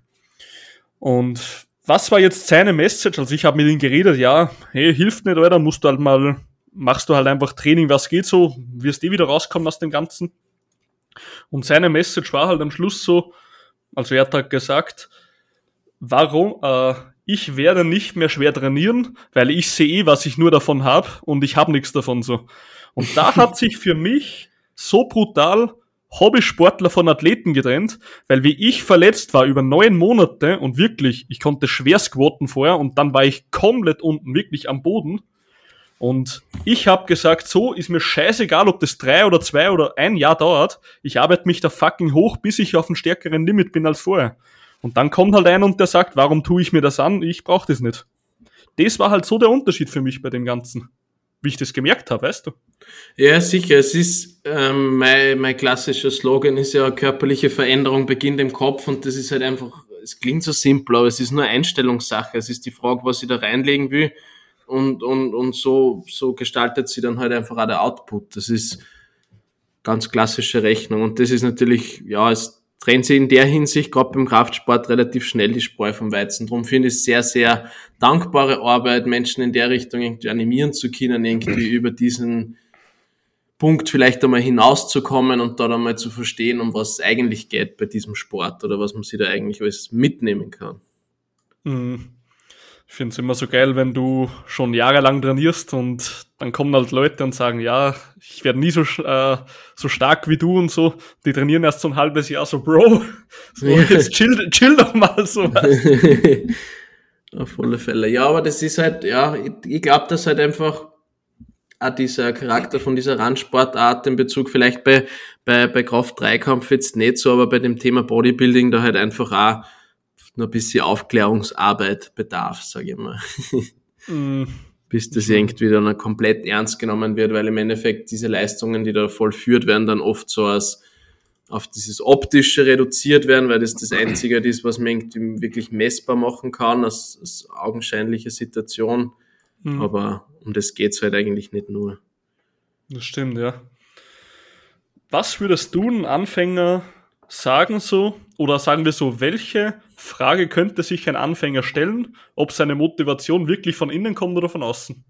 Und was war jetzt seine Message? Also ich habe mit ihm geredet, ja, hey, hilft nicht, oder? Musst du halt mal, machst du halt einfach Training, was geht so, wirst eh wieder rauskommen aus dem Ganzen. Und seine Message war halt am Schluss so, also er hat halt gesagt, warum, äh, ich werde nicht mehr schwer trainieren, weil ich sehe, was ich nur davon habe und ich habe nichts davon so. Und da <laughs> hat sich für mich so brutal Hobbysportler von Athleten getrennt, weil wie ich verletzt war über neun Monate und wirklich, ich konnte schwer squatten vorher und dann war ich komplett unten, wirklich am Boden. Und ich habe gesagt, so ist mir scheißegal, ob das drei oder zwei oder ein Jahr dauert. Ich arbeite mich da fucking hoch, bis ich auf einem stärkeren Limit bin als vorher. Und dann kommt halt einer und der sagt, warum tue ich mir das an? Ich brauche das nicht. Das war halt so der Unterschied für mich bei dem Ganzen. Wie ich das gemerkt habe, weißt du? Ja, sicher. Es ist, ähm, mein, mein klassischer Slogan ist ja, körperliche Veränderung beginnt im Kopf und das ist halt einfach, es klingt so simpel, aber es ist nur Einstellungssache. Es ist die Frage, was ich da reinlegen will und, und, und so, so gestaltet sie dann halt einfach auch der Output. Das ist ganz klassische Rechnung und das ist natürlich, ja, es trennt sich in der Hinsicht gerade beim Kraftsport relativ schnell die Spreu vom Weizen. Darum finde ich es sehr, sehr dankbare Arbeit, Menschen in der Richtung irgendwie animieren zu können, irgendwie <clears throat> über diesen Punkt vielleicht einmal hinauszukommen und da einmal zu verstehen, um was es eigentlich geht bei diesem Sport oder was man sich da eigentlich alles mitnehmen kann. Mhm. Ich finde es immer so geil, wenn du schon jahrelang trainierst und dann kommen halt Leute und sagen, ja, ich werde nie so, äh, so stark wie du und so. Die trainieren erst so ein halbes Jahr so, Bro, <laughs> so, jetzt chill, chill doch mal so. <laughs> Auf alle Fälle. Ja, aber das ist halt, ja, ich, ich glaube, dass halt einfach auch dieser Charakter von dieser Randsportart in Bezug vielleicht bei, bei, bei Kraft-3-Kampf jetzt nicht so, aber bei dem Thema Bodybuilding da halt einfach auch nur ein bisschen Aufklärungsarbeit bedarf, sage ich mal. Mm. Bis das irgendwie dann komplett ernst genommen wird, weil im Endeffekt diese Leistungen, die da vollführt werden, dann oft so als auf dieses Optische reduziert werden, weil das das Einzige ist, was man irgendwie wirklich messbar machen kann, als, als augenscheinliche Situation. Mhm. Aber um das geht's halt eigentlich nicht nur. Das stimmt, ja. Was würdest du einem Anfänger sagen so, oder sagen wir so, welche Frage könnte sich ein Anfänger stellen, ob seine Motivation wirklich von innen kommt oder von außen?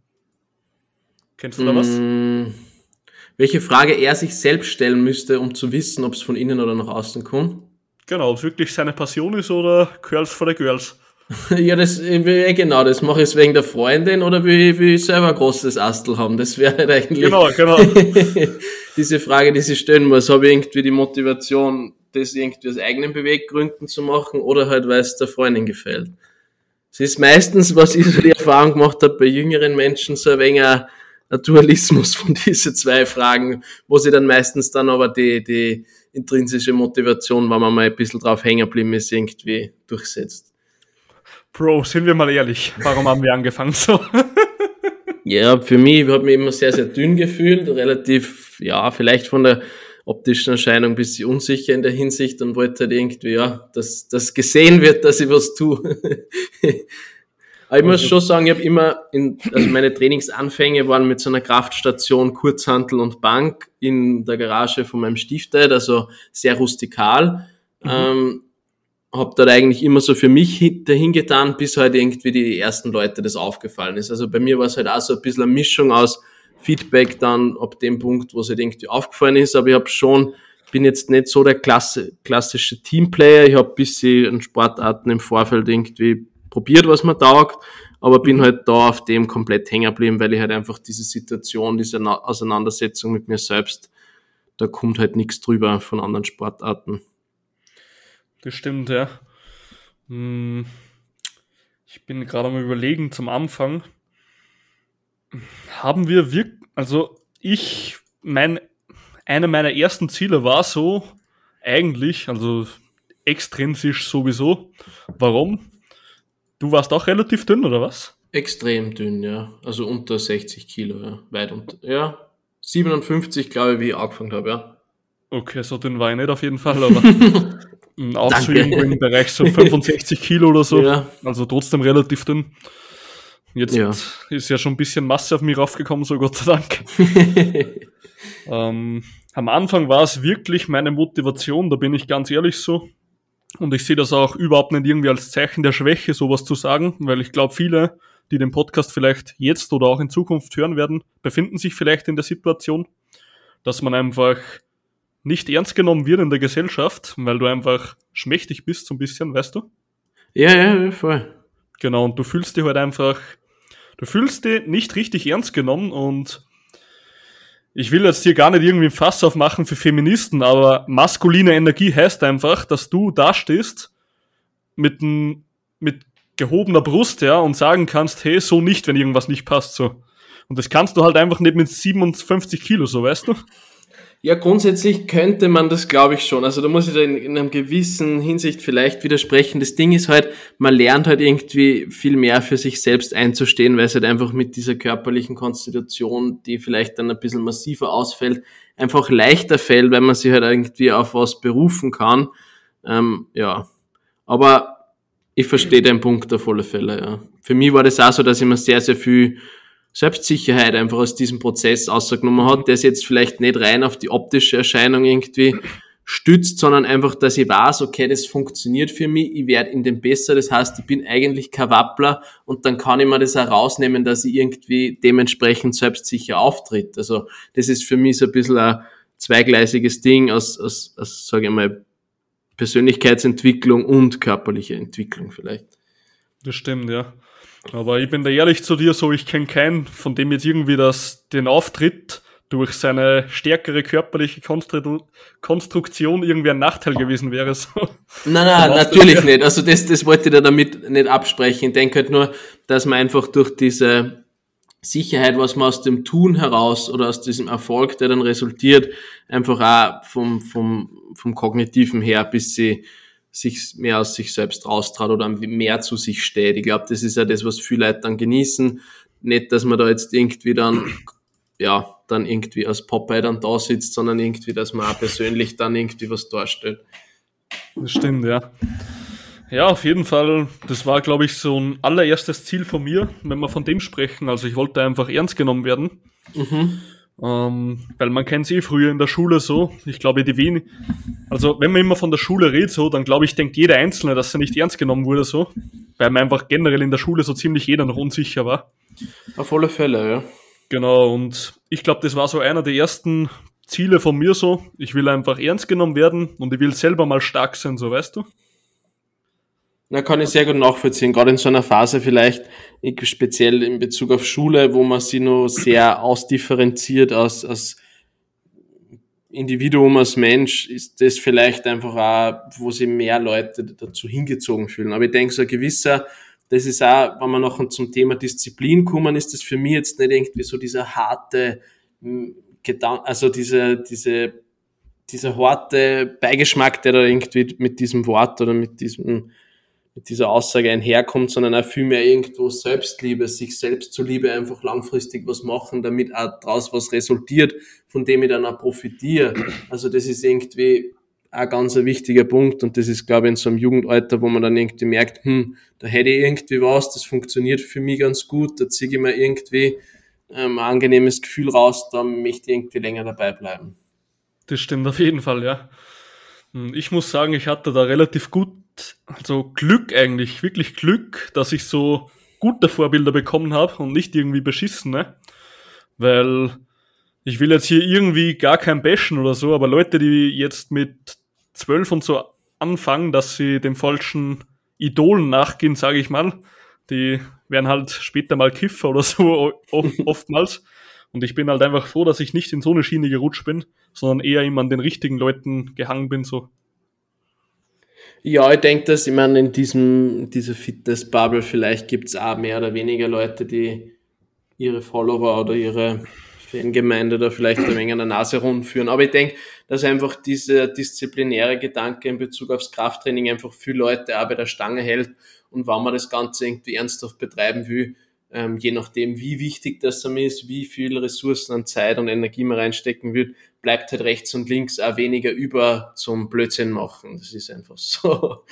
Kennst du da was? Mm, welche Frage er sich selbst stellen müsste, um zu wissen, ob es von innen oder nach außen kommt? Genau, ob es wirklich seine Passion ist oder Girls for the Girls. <laughs> ja, das, genau, das mache ich wegen der Freundin oder will, will ich selber ein großes Astel haben? Das wäre halt eigentlich. Genau, genau. <laughs> diese Frage, die sie stellen muss. Habe ich irgendwie die Motivation, das irgendwie aus eigenen Beweggründen zu machen oder halt, weil es der Freundin gefällt. Es ist meistens, was ich so die Erfahrung gemacht habe bei jüngeren Menschen, so ein wenig ein, Dualismus von <laughs> diesen zwei Fragen, wo sie dann meistens dann aber die, die intrinsische Motivation, wenn man mal ein bisschen drauf hängen geblieben ist, irgendwie durchsetzt. Bro, sind wir mal ehrlich, warum haben wir angefangen so? <laughs> ja, für mich, ich habe mich immer sehr, sehr dünn gefühlt, relativ, ja, vielleicht von der optischen Erscheinung ein bisschen unsicher in der Hinsicht und wollte halt irgendwie, ja, dass das gesehen wird, dass ich was tue. <laughs> Aber ich muss schon sagen, ich habe immer, in, also meine Trainingsanfänge waren mit so einer Kraftstation, Kurzhantel und Bank in der Garage von meinem Stiefdad, also sehr rustikal. Mhm. Ähm, habe dort eigentlich immer so für mich dahin getan, bis halt irgendwie die ersten Leute das aufgefallen ist. Also bei mir war es halt auch so ein bisschen eine Mischung aus Feedback dann ab dem Punkt, wo es halt irgendwie aufgefallen ist, aber ich habe schon, bin jetzt nicht so der Klasse, klassische Teamplayer, ich habe bisschen an Sportarten im Vorfeld irgendwie probiert, was mir taugt, aber bin mhm. halt da auf dem komplett hängen geblieben, weil ich halt einfach diese Situation, diese Auseinandersetzung mit mir selbst, da kommt halt nichts drüber von anderen Sportarten. Das stimmt, ja. Hm. Ich bin gerade am überlegen zum Anfang haben wir wirklich, also ich, mein, eine meiner ersten Ziele war so, eigentlich, also extrinsisch sowieso. Warum? Du warst auch relativ dünn, oder was? Extrem dünn, ja. Also unter 60 Kilo, ja. Weit unter, ja. 57, glaube ich, wie ich angefangen habe, ja. Okay, so dünn war ich nicht auf jeden Fall, aber <laughs> auch so irgendwo im Bereich so 65 Kilo oder so. Ja. Also trotzdem relativ dünn. Jetzt ja. ist ja schon ein bisschen Masse auf mich raufgekommen, so Gott sei Dank. <laughs> ähm, am Anfang war es wirklich meine Motivation, da bin ich ganz ehrlich so. Und ich sehe das auch überhaupt nicht irgendwie als Zeichen der Schwäche, sowas zu sagen, weil ich glaube, viele, die den Podcast vielleicht jetzt oder auch in Zukunft hören werden, befinden sich vielleicht in der Situation, dass man einfach nicht ernst genommen wird in der Gesellschaft, weil du einfach schmächtig bist, so ein bisschen, weißt du? Ja, ja, voll. Genau, und du fühlst dich halt einfach, du fühlst dich nicht richtig ernst genommen und ich will jetzt hier gar nicht irgendwie ein Fass aufmachen für Feministen, aber maskuline Energie heißt einfach, dass du da stehst mit, mit gehobener Brust, ja, und sagen kannst, hey, so nicht, wenn irgendwas nicht passt, so. Und das kannst du halt einfach nicht mit 57 Kilo, so, weißt du? Ja, grundsätzlich könnte man das, glaube ich, schon. Also da muss ich da in, in einem gewissen Hinsicht vielleicht widersprechen. Das Ding ist halt, man lernt halt irgendwie viel mehr für sich selbst einzustehen, weil es halt einfach mit dieser körperlichen Konstitution, die vielleicht dann ein bisschen massiver ausfällt, einfach leichter fällt, weil man sich halt irgendwie auf was berufen kann. Ähm, ja, aber ich verstehe den Punkt auf alle Fälle, ja. Für mich war das auch so, dass ich mir sehr, sehr viel Selbstsicherheit einfach aus diesem Prozess ausgenommen hat, der es jetzt vielleicht nicht rein auf die optische Erscheinung irgendwie stützt, sondern einfach, dass ich weiß, okay, das funktioniert für mich, ich werde in dem besser, das heißt, ich bin eigentlich kein Wappler und dann kann ich mir das auch rausnehmen, dass ich irgendwie dementsprechend selbstsicher auftritt. Also das ist für mich so ein bisschen ein zweigleisiges Ding aus, aus, aus sage ich mal, Persönlichkeitsentwicklung und körperliche Entwicklung vielleicht. Das stimmt, ja. Aber ich bin da ehrlich zu dir, so ich kenne keinen, von dem jetzt irgendwie das, den Auftritt durch seine stärkere körperliche Konstru Konstruktion irgendwie ein Nachteil gewesen wäre. So. Nein, nein, natürlich nicht. Also das, das wollte ich da damit nicht absprechen. Ich denke halt nur, dass man einfach durch diese Sicherheit, was man aus dem Tun heraus oder aus diesem Erfolg, der dann resultiert, einfach auch vom, vom, vom Kognitiven her bis sie sich mehr aus sich selbst raustraut oder mehr zu sich steht. Ich glaube, das ist ja das, was viele Leute dann genießen. Nicht, dass man da jetzt irgendwie dann, ja, dann irgendwie als Popeye dann da sitzt, sondern irgendwie, dass man auch persönlich dann irgendwie was darstellt. Das stimmt, ja. Ja, auf jeden Fall. Das war, glaube ich, so ein allererstes Ziel von mir, wenn wir von dem sprechen. Also ich wollte einfach ernst genommen werden. Mhm. Ähm, weil man kennt es eh früher in der Schule so. Ich glaube, die wenig, also wenn man immer von der Schule redet so, dann glaube ich, denkt jeder Einzelne, dass er nicht ernst genommen wurde so. Weil man einfach generell in der Schule so ziemlich jeder noch unsicher war. Auf alle Fälle, ja. Genau, und ich glaube, das war so einer der ersten Ziele von mir so. Ich will einfach ernst genommen werden und ich will selber mal stark sein, so weißt du. Na, kann ich sehr gut nachvollziehen. Gerade in so einer Phase vielleicht, speziell in Bezug auf Schule, wo man sie nur sehr ausdifferenziert als, als Individuum, als Mensch, ist das vielleicht einfach auch, wo sich mehr Leute dazu hingezogen fühlen. Aber ich denke, so ein gewisser, das ist auch, wenn wir noch zum Thema Disziplin kommen, ist das für mich jetzt nicht irgendwie so dieser harte hm, Gedanke, also diese, diese, dieser harte Beigeschmack, der da irgendwie mit diesem Wort oder mit diesem mit dieser Aussage einherkommt, sondern auch vielmehr irgendwo Selbstliebe, sich selbst zuliebe einfach langfristig was machen, damit auch daraus was resultiert, von dem ich dann auch profitiere. Also das ist irgendwie ein ganz ein wichtiger Punkt und das ist, glaube ich, in so einem Jugendalter, wo man dann irgendwie merkt, hm, da hätte ich irgendwie was, das funktioniert für mich ganz gut, da ziehe ich mir irgendwie ähm, ein angenehmes Gefühl raus, da möchte ich irgendwie länger dabei bleiben. Das stimmt auf jeden Fall, ja. Hm, ich muss sagen, ich hatte da relativ gut also Glück eigentlich, wirklich Glück, dass ich so gute Vorbilder bekommen habe und nicht irgendwie beschissen, ne? Weil ich will jetzt hier irgendwie gar kein Bashen oder so, aber Leute, die jetzt mit zwölf und so anfangen, dass sie dem falschen Idolen nachgehen, sage ich mal, die werden halt später mal Kiffer oder so <laughs> oftmals. Und ich bin halt einfach froh, dass ich nicht in so eine Schiene gerutscht bin, sondern eher immer an den richtigen Leuten gehangen bin, so. Ja, ich denke, dass, ich meine, in diesem, dieser Fitness-Bubble vielleicht gibt es auch mehr oder weniger Leute, die ihre Follower oder ihre Fangemeinde da vielleicht ein wenig an der Nase rundführen. Aber ich denke, dass einfach dieser disziplinäre Gedanke in Bezug aufs Krafttraining einfach viele Leute auch bei der Stange hält. Und wenn man das Ganze irgendwie ernsthaft betreiben will, ähm, je nachdem, wie wichtig das dann ist, wie viel Ressourcen an Zeit und Energie man reinstecken will, bleibt halt rechts und links auch weniger über zum Blödsinn machen. Das ist einfach so.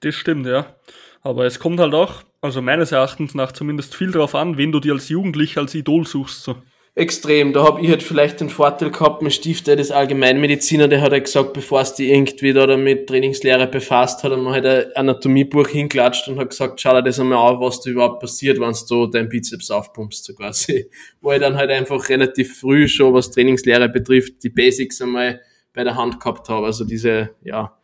Das stimmt, ja. Aber es kommt halt auch, also meines Erachtens nach zumindest viel darauf an, wen du dir als Jugendlicher als Idol suchst. So. Extrem. Da habe ich halt vielleicht den Vorteil gehabt, mein Stifter, das Allgemeinmediziner, der hat halt gesagt, bevor es die irgendwie da mit Trainingslehre befasst hat, hat man halt ein Anatomiebuch hinklatscht und hat gesagt, schau dir das einmal an, was da überhaupt passiert, wenn du deinen Bizeps aufpumpst, so quasi. <laughs> Wo ich dann halt einfach relativ früh schon, was Trainingslehre betrifft, die Basics einmal bei der Hand gehabt habe. Also diese, ja,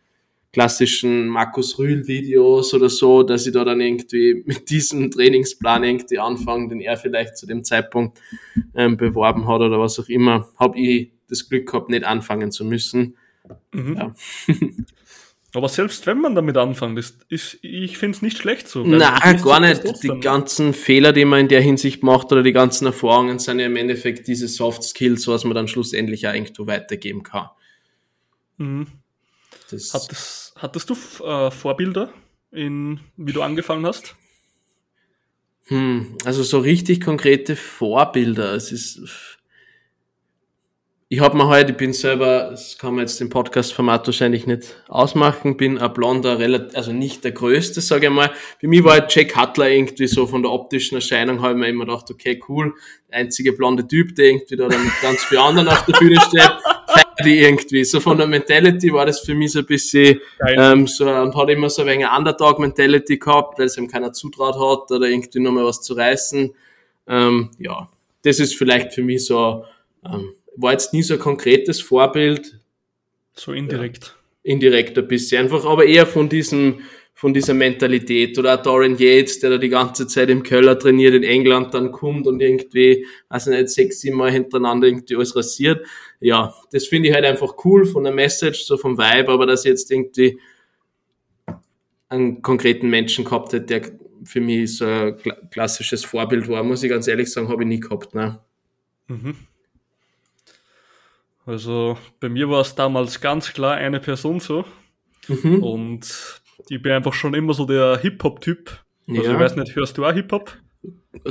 klassischen Markus Rühl Videos oder so, dass ich da dann irgendwie <laughs> mit diesem Trainingsplan irgendwie anfange, den er vielleicht zu dem Zeitpunkt ähm, beworben hat oder was auch immer, habe ich das Glück gehabt, nicht anfangen zu müssen. Mhm. Ja. <laughs> Aber selbst wenn man damit anfängt, ist, ist ich finde es nicht schlecht so. Nein, gar nicht. Die ganzen Fehler, die man in der Hinsicht macht oder die ganzen Erfahrungen sind ja im Endeffekt diese Soft Skills, was man dann schlussendlich auch irgendwo weitergeben kann. Mhm. Das hattest, hattest du äh, Vorbilder, in, wie du angefangen hast? Hm, also so richtig konkrete Vorbilder. Es ist. Ich habe mir heute, ich bin selber, das kann man jetzt im Podcast-Format wahrscheinlich nicht ausmachen, bin ein blonder, also nicht der größte, sage ich mal. Für mich war halt Jack Cutler irgendwie so von der optischen Erscheinung, habe ich mir immer gedacht, okay, cool, der einzige blonde Typ, der irgendwie da dann mit ganz vielen anderen auf der Bühne steht die irgendwie. So von der Mentality war das für mich so ein bisschen, ähm, so, und hat immer so ein wenig Underdog-Mentality gehabt, weil es ihm keiner zutraut hat oder irgendwie nochmal was zu reißen. Ähm, ja, das ist vielleicht für mich so, ähm, war jetzt nie so ein konkretes Vorbild. So indirekt. Ja, indirekt ein bisschen, einfach, aber eher von diesem, von dieser Mentalität. Oder auch Dorian Yates, der da die ganze Zeit im Keller trainiert, in England dann kommt und irgendwie, also nicht sechs, sieben Mal hintereinander irgendwie alles rasiert. Ja, das finde ich halt einfach cool von der Message, so vom Vibe, aber dass jetzt irgendwie einen konkreten Menschen gehabt hätte, der für mich so ein klassisches Vorbild war, muss ich ganz ehrlich sagen, habe ich nie gehabt. Ne? Mhm. Also bei mir war es damals ganz klar eine Person so. Mhm. Und ich bin einfach schon immer so der Hip-Hop-Typ. Also ja. ich weiß nicht, hörst du auch Hip-Hop?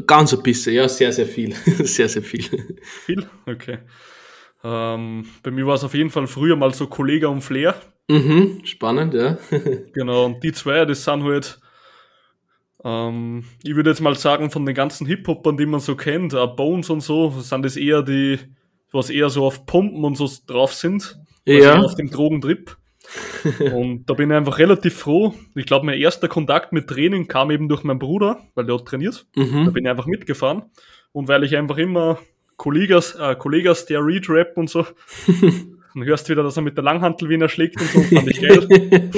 Ganz ein bisschen, ja, sehr, sehr viel. <laughs> sehr, sehr viel. Viel? Okay. Ähm, bei mir war es auf jeden Fall früher mal so Kollege und Flair. Mhm, spannend, ja. <laughs> genau, und die zwei, das sind halt, ähm, ich würde jetzt mal sagen, von den ganzen Hip-Hopern, die man so kennt, uh, Bones und so, sind das eher die, was eher so auf Pumpen und so drauf sind. Ja. Auf dem Drogentrip. <laughs> und da bin ich einfach relativ froh. Ich glaube, mein erster Kontakt mit Training kam eben durch meinen Bruder, weil der hat trainiert. Mhm. Da bin ich einfach mitgefahren. Und weil ich einfach immer Kollegas, äh, Kollegas der Read-Rap und so, <laughs> dann hörst du wieder, dass er mit der Langhantel Wiener schlägt und so, fand ich geil. <laughs>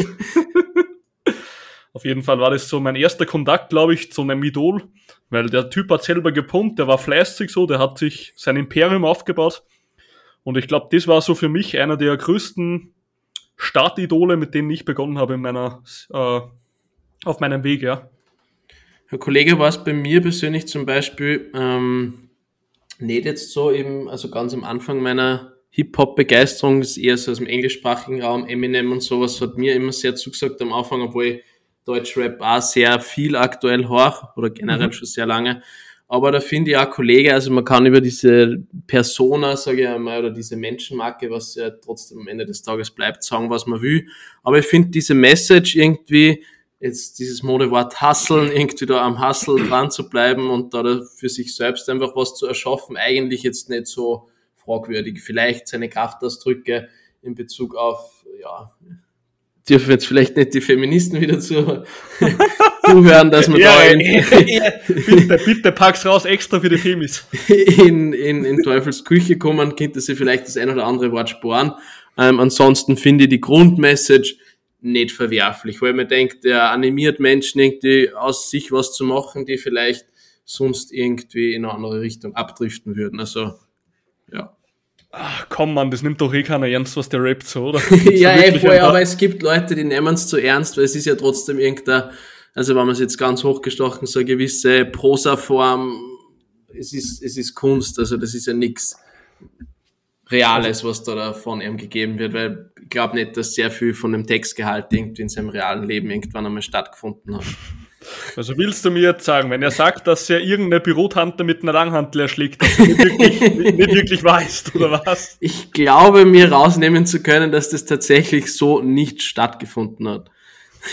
Auf jeden Fall war das so mein erster Kontakt, glaube ich, zu einem Idol, weil der Typ hat selber gepumpt, der war fleißig so, der hat sich sein Imperium aufgebaut. Und ich glaube, das war so für mich einer der größten Startidole, mit denen ich begonnen habe in meiner, äh, auf meinem Weg, ja. Herr Kollege, war es bei mir persönlich zum Beispiel ähm, nicht jetzt so eben, also ganz am Anfang meiner Hip-Hop-Begeisterung, ist eher so aus dem englischsprachigen Raum, Eminem und sowas hat mir immer sehr zugesagt am Anfang, obwohl ich Deutschrap auch sehr viel aktuell hoch oder generell mhm. schon sehr lange. Aber da finde ich auch Kollege, also man kann über diese Persona, sage ich einmal, oder diese Menschenmarke, was ja trotzdem am Ende des Tages bleibt, sagen, was man will. Aber ich finde diese Message irgendwie, jetzt dieses Modewort Hustle, irgendwie da am Hustle dran zu bleiben und da für sich selbst einfach was zu erschaffen, eigentlich jetzt nicht so fragwürdig. Vielleicht seine Kraftausdrücke in Bezug auf, ja, dürfen jetzt vielleicht nicht die Feministen wieder zu, <laughs> zuhören, dass man <laughs> ja, da in, bitte, bitte pack's raus extra für die Femis. In, in, in Teufels Küche kommen, könnte sie vielleicht das ein oder andere Wort sparen. Ähm, ansonsten finde ich die Grundmessage nicht verwerflich, weil man denkt, er animiert Menschen irgendwie aus sich was zu machen, die vielleicht sonst irgendwie in eine andere Richtung abdriften würden. Also, ja. Ach, komm man, das nimmt doch eh keiner ernst, was der rappt so, oder? <laughs> ja, ey, voll, aber es gibt Leute, die nehmen es zu ernst, weil es ist ja trotzdem irgendein, also wenn man es jetzt ganz hochgestochen, so eine gewisse Prosa-Form, es ist, es ist Kunst, also das ist ja nichts Reales, was da von ihm gegeben wird, weil ich glaube nicht, dass sehr viel von dem Textgehalt irgendwie in seinem realen Leben irgendwann einmal stattgefunden hat. Also willst du mir jetzt sagen, wenn er sagt, dass er irgendeine Bürotante mit einer Langhantel erschlägt, dass du nicht wirklich, <laughs> nicht wirklich weißt, oder was? Ich glaube, mir rausnehmen zu können, dass das tatsächlich so nicht stattgefunden hat.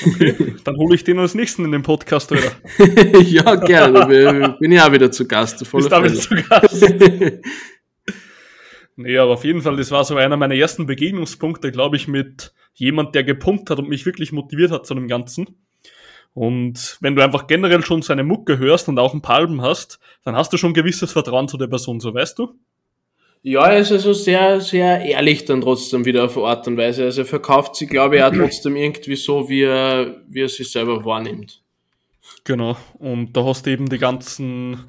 Okay, <laughs> dann hole ich den als nächsten in den Podcast, oder? <laughs> ja, gerne. Bin ich auch wieder zu Gast. Voll Bist auch wieder zu Gast. <laughs> nee, aber auf jeden Fall, das war so einer meiner ersten Begegnungspunkte, glaube ich, mit jemand, der gepumpt hat und mich wirklich motiviert hat zu dem Ganzen. Und wenn du einfach generell schon seine Mucke hörst und auch ein paar Alben hast, dann hast du schon gewisses Vertrauen zu der Person, so weißt du? Ja, er ist also sehr, sehr ehrlich dann trotzdem wieder auf Art und Weise. Also er verkauft sie, glaube ich, auch <clears throat> trotzdem irgendwie so, wie er, wie er sich selber wahrnimmt. Genau. Und da hast du eben die ganzen,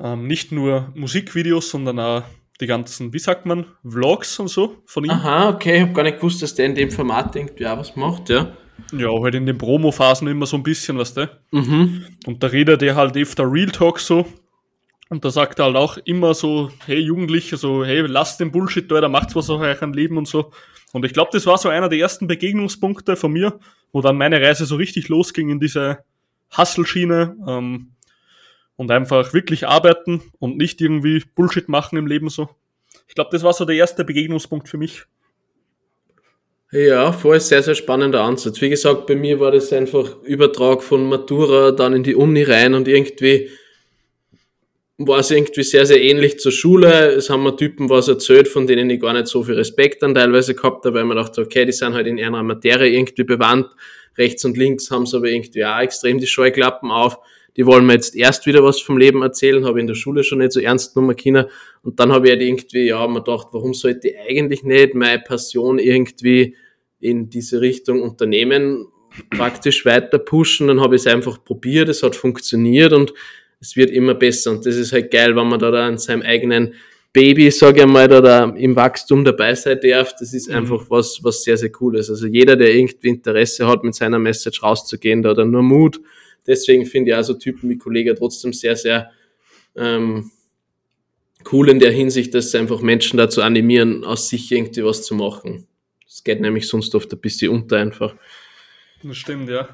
ähm, nicht nur Musikvideos, sondern auch die ganzen, wie sagt man, Vlogs und so von ihm. Aha, okay. Ich habe gar nicht gewusst, dass der in dem Format irgendwie auch was macht, ja. Ja, halt in den Promo-Phasen immer so ein bisschen, weißt du? Mhm. Und da redet er halt öfter Real Talk so und da sagt er halt auch immer so, hey Jugendliche, so, hey, lasst den Bullshit da, da macht's was aus eurem Leben und so. Und ich glaube, das war so einer der ersten Begegnungspunkte von mir, wo dann meine Reise so richtig losging in diese Hustle-Schiene ähm, und einfach wirklich arbeiten und nicht irgendwie Bullshit machen im Leben so. Ich glaube, das war so der erste Begegnungspunkt für mich. Ja, voll sehr, sehr spannender Ansatz. Wie gesagt, bei mir war das einfach Übertrag von Matura dann in die Uni rein und irgendwie war es irgendwie sehr, sehr ähnlich zur Schule. Es haben mir Typen was erzählt, von denen ich gar nicht so viel Respekt dann teilweise gehabt habe, weil man dachte, okay, die sind halt in ihrer Materie irgendwie bewandt. Rechts und links haben sie aber irgendwie auch extrem die Scheuklappen auf. Die wollen mir jetzt erst wieder was vom Leben erzählen, habe in der Schule schon nicht so ernst genommen können. Und dann habe ich halt irgendwie, ja, mir gedacht, warum sollte ich eigentlich nicht meine Passion irgendwie in diese Richtung Unternehmen praktisch weiter pushen? Dann habe ich es einfach probiert, es hat funktioniert und es wird immer besser und das ist halt geil, wenn man da, da an seinem eigenen Baby, sage ich mal, da, da im Wachstum dabei sein darf. Das ist mhm. einfach was, was sehr, sehr cool ist. Also jeder, der irgendwie Interesse hat, mit seiner Message rauszugehen, da hat nur Mut. Deswegen finde ich also Typen wie Kollege trotzdem sehr, sehr ähm, cool in der Hinsicht, dass sie einfach Menschen dazu animieren, aus sich irgendwie was zu machen. Das geht nämlich sonst oft ein bisschen unter einfach. Das stimmt, ja.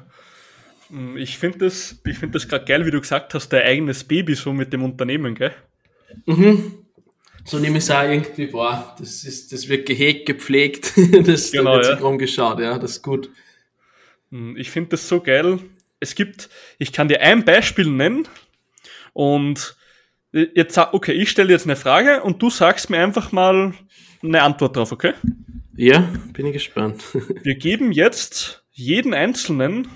Hm, ich finde das, ich find das gerade geil, wie du gesagt hast, dein eigenes Baby so mit dem Unternehmen, gell? Mhm. So nehme ich es auch irgendwie wahr. Das, ist, das wird gehegt, gepflegt, <laughs> das genau, wird ja. sich umgeschaut, ja, das ist gut. Hm, ich finde das so geil. Es gibt, ich kann dir ein Beispiel nennen und jetzt, okay, ich stelle jetzt eine Frage und du sagst mir einfach mal eine Antwort drauf, okay? Ja, bin ich gespannt. <laughs> Wir geben jetzt jeden Einzelnen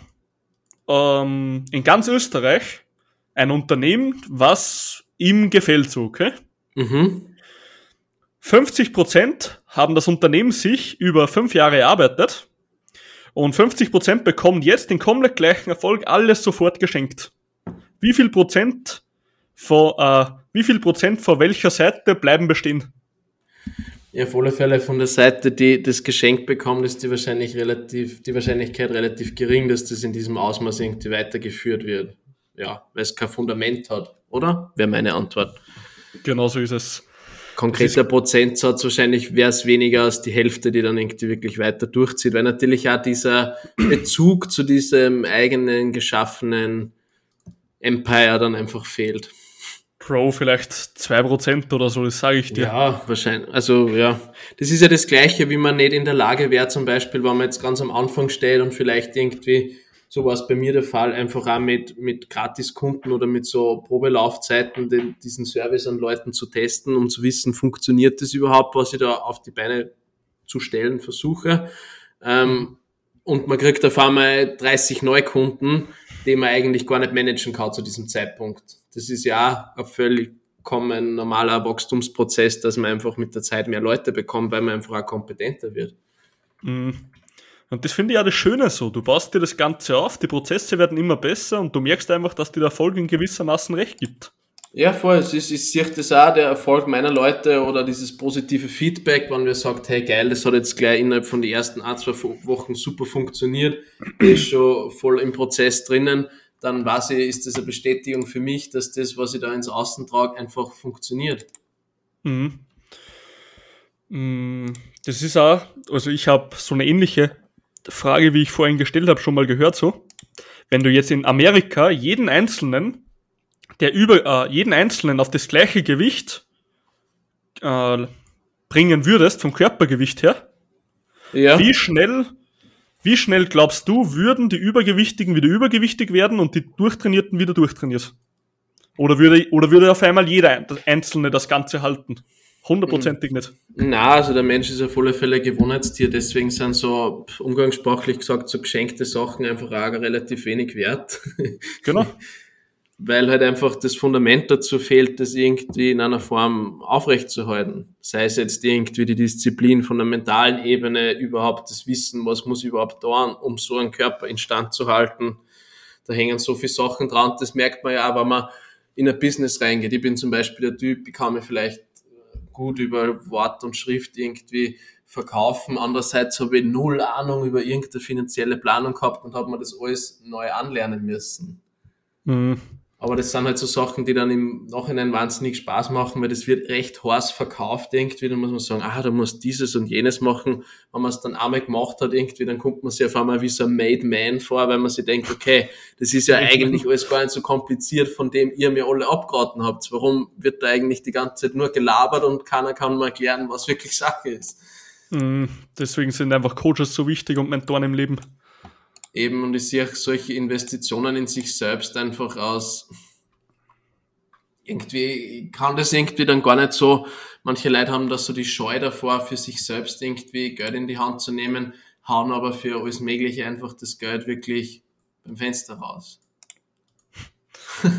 ähm, in ganz Österreich ein Unternehmen, was ihm gefällt so, okay? Mhm. 50% haben das Unternehmen sich über fünf Jahre erarbeitet und 50% bekommen jetzt den komplett gleichen Erfolg alles sofort geschenkt. Wie viel Prozent von, äh, wie viel Prozent von welcher Seite bleiben bestehen? Ja, auf alle Fälle von der Seite, die das Geschenk bekommt, ist die wahrscheinlich relativ, die Wahrscheinlichkeit relativ gering, dass das in diesem Ausmaß irgendwie weitergeführt wird. Ja, weil es kein Fundament hat, oder? Wäre meine Antwort. Genau so ist es. Konkreter ist Prozentsatz wahrscheinlich wäre es weniger als die Hälfte, die dann irgendwie wirklich weiter durchzieht, weil natürlich auch dieser Bezug zu diesem eigenen geschaffenen Empire dann einfach fehlt. Pro vielleicht 2% oder so, das sage ich dir. Ja, wahrscheinlich. Also ja, das ist ja das Gleiche, wie man nicht in der Lage wäre, zum Beispiel, wenn man jetzt ganz am Anfang steht und vielleicht irgendwie, so war es bei mir der Fall, einfach auch mit, mit Gratiskunden oder mit so Probelaufzeiten den, diesen Service an Leuten zu testen, um zu wissen, funktioniert das überhaupt, was ich da auf die Beine zu stellen versuche. Ähm, und man kriegt auf einmal 30 Neukunden, die man eigentlich gar nicht managen kann zu diesem Zeitpunkt das ist ja ein völlig kommen normaler Wachstumsprozess, dass man einfach mit der Zeit mehr Leute bekommt, weil man einfach auch kompetenter wird. Mhm. Und das finde ich ja das Schöne so. Du baust dir das Ganze auf, die Prozesse werden immer besser und du merkst einfach, dass dir der Erfolg in gewissermaßen recht gibt. Ja, voll. Es ist, ich sehe das auch, der Erfolg meiner Leute oder dieses positive Feedback, wenn wir sagt, hey geil, das hat jetzt gleich innerhalb von den ersten ein, zwei Wochen super funktioniert, ist schon voll im Prozess drinnen dann weiß ich, ist das eine Bestätigung für mich, dass das, was ich da ins Außen trage, einfach funktioniert. Mhm. Mm, das ist auch, also ich habe so eine ähnliche Frage, wie ich vorhin gestellt habe, schon mal gehört so. Wenn du jetzt in Amerika jeden Einzelnen, der über äh, jeden Einzelnen auf das gleiche Gewicht äh, bringen würdest, vom Körpergewicht her, ja. wie schnell Wie schnell glaubst du, würden die Übergewichtigen wieder übergewichtig werden und die Durchtrainierten wieder durchtrainiert? Oder würde, oder würde auf einmal jeder Einzelne das Ganze halten? Hundertprozentig nicht. Na, also der Mensch ist auf alle Fälle Gewohnheitstier, deswegen sind so umgangssprachlich gesagt so geschenkte Sachen einfach auch relativ wenig wert. Genau. <laughs> Weil halt einfach das Fundament dazu fehlt, das irgendwie in einer Form aufrechtzuerhalten. Sei es jetzt irgendwie die Disziplin von der mentalen Ebene, überhaupt das Wissen, was muss ich überhaupt tun, um so einen Körper instand zu halten. Da hängen so viele Sachen dran, das merkt man ja auch, wenn man in ein Business reingeht. Ich bin zum Beispiel der Typ, ich kann mir vielleicht gut über Wort und Schrift irgendwie verkaufen. Andererseits habe ich null Ahnung über irgendeine finanzielle Planung gehabt und habe mir das alles neu anlernen müssen. Mhm. Aber das sind halt so Sachen, die dann im Nachhinein wahnsinnig Spaß machen, weil das wird recht heiß verkauft irgendwie. Dann muss man sagen, ah, da muss dieses und jenes machen. Wenn man es dann einmal gemacht hat irgendwie, dann kommt man sich auf einmal wie so ein Made Man vor, weil man sich denkt, okay, das ist ja eigentlich alles gar nicht so kompliziert, von dem ihr mir alle abgeraten habt. Warum wird da eigentlich die ganze Zeit nur gelabert und keiner kann mal erklären, was wirklich Sache ist? Mhm. Deswegen sind einfach Coaches so wichtig und Mentoren im Leben. Eben, und ich sehe auch solche Investitionen in sich selbst einfach aus. Irgendwie kann das irgendwie dann gar nicht so. Manche Leute haben da so die Scheu davor, für sich selbst irgendwie Geld in die Hand zu nehmen, hauen aber für alles Mögliche einfach das Geld wirklich beim Fenster raus. <laughs>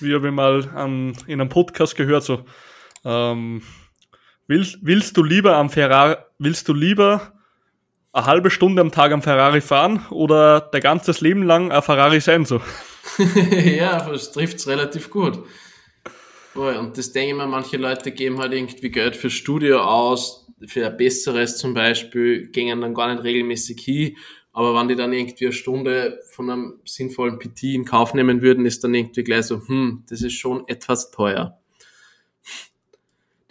Wie habe ich mal an, in einem Podcast gehört, so, ähm, willst, willst du lieber am Ferrari, willst du lieber eine halbe Stunde am Tag am Ferrari fahren oder der ganzes Leben lang ein Ferrari sein so. <laughs> ja, das trifft's relativ gut. Und das denke ich mir, manche Leute geben halt irgendwie Geld für Studio aus, für ein besseres zum Beispiel, gehen dann gar nicht regelmäßig hin. Aber wenn die dann irgendwie eine Stunde von einem sinnvollen PT in Kauf nehmen würden, ist dann irgendwie gleich so, hm, das ist schon etwas teuer.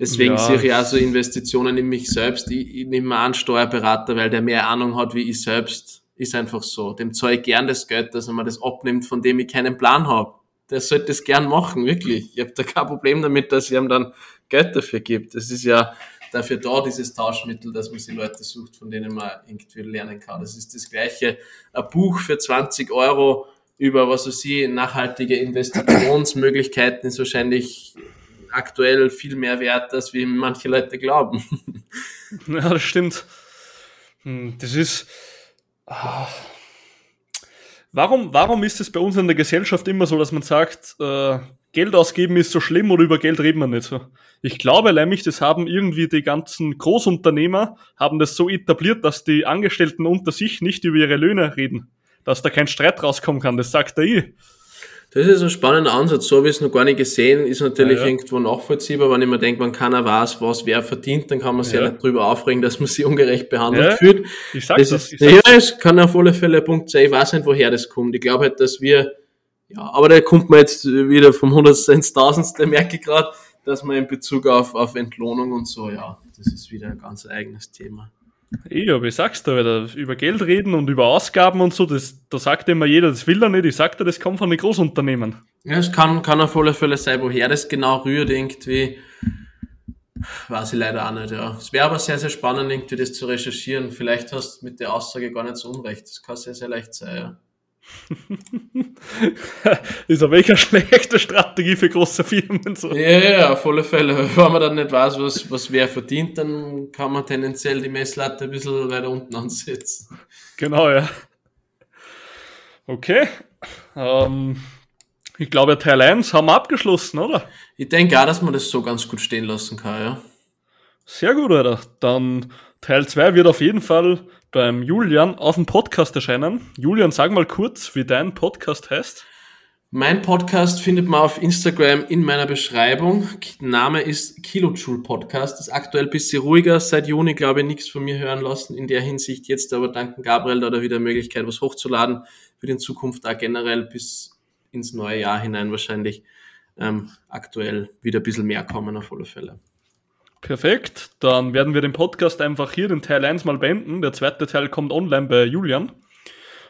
Deswegen ja. sehe ich auch so Investitionen in mich selbst. Ich, ich nehme an Steuerberater, weil der mehr Ahnung hat wie ich selbst. Ist einfach so. Dem zahle ich gern das Geld, dass er mir das abnimmt, von dem ich keinen Plan habe. Der sollte das gern machen, wirklich. Ich habe da kein Problem damit, dass ich ihm dann Geld dafür gibt. Das ist ja dafür da, dieses Tauschmittel, dass man sich Leute sucht, von denen man irgendwie lernen kann. Das ist das Gleiche. Ein Buch für 20 Euro über, was weiß ich, nachhaltige Investitionsmöglichkeiten ist wahrscheinlich aktuell viel mehr wert, als wie manche Leute glauben. <laughs> Ja, das stimmt. Hm, das ist. Ah. Warum, warum ist es bei uns in der Gesellschaft immer so, dass man sagt, äh, Geld ausgeben ist so schlimm oder über Geld reden wir nicht so? Ich glaube nämlich, das haben irgendwie die ganzen Großunternehmer, haben das so etabliert, dass die Angestellten unter sich nicht über ihre Löhne reden. Dass da kein Streit rauskommen kann, das sagt er eh. Das ist ein spannender Ansatz. So habe ich es noch gar nicht gesehen. Ist natürlich ja, ja. irgendwo nachvollziehbar. Wenn ich mir denke, wenn keiner weiß, was wer verdient, dann kann man sich ja, ja nicht drüber aufregen, dass man <laughs> sie ungerecht behandelt fühlt. Ich sag das. das ist, ja, es kann auf alle Fälle ein Punkt sein. Ich weiß nicht, woher das kommt. Ich glaube halt, dass wir, ja, aber da kommt man jetzt wieder vom Hundertste ins Tausendste, <laughs> merke ich gerade, dass man in Bezug auf, auf Entlohnung und so, ja, das ist wieder ein ganz eigenes Thema. Ich, aber ich sag's dir, über Geld reden und über Ausgaben und so, das, da sagt immer jeder, das will er nicht. Ich sag dir, das kommt von den Großunternehmen. Ja, es kann, kann auf alle Fälle sein, woher das genau rührt, irgendwie. Weiß ich leider auch nicht, ja. Es wäre aber sehr, sehr spannend, irgendwie das zu recherchieren. Vielleicht hast du mit der Aussage gar nicht so unrecht. Das kann sehr, sehr leicht sein, ja. <laughs> ist aber eine schlechte Strategie für große Firmen. So. Ja, ja, auf alle Fälle. <laughs> Wenn man dann nicht weiß, was, was wer verdient, dann kann man tendenziell die Messlatte ein bisschen weiter unten ansetzen. Genau, ja. Okay. Ähm, ich glaube, Teil 1 haben wir abgeschlossen, oder? Ich denke auch, dass man das so ganz gut stehen lassen kann, ja. Sehr gut, Alter. Dann Teil 2 wird auf jeden Fall beim Julian auf dem Podcast erscheinen. Julian, sag mal kurz, wie dein Podcast heißt. Mein Podcast findet man auf Instagram in meiner Beschreibung. Name ist Kilojoule Podcast. Ist aktuell ein bisschen ruhiger. Seit Juni, glaube ich, nichts von mir hören lassen in der Hinsicht. Jetzt aber dank Gabriel da wieder Möglichkeit, was hochzuladen. Wird in Zukunft auch generell bis ins neue Jahr hinein wahrscheinlich ähm, aktuell wieder ein bisschen mehr kommen auf alle Fälle. Perfekt, dann werden wir den Podcast einfach hier den Teil 1 mal beenden. Der zweite Teil kommt online bei Julian.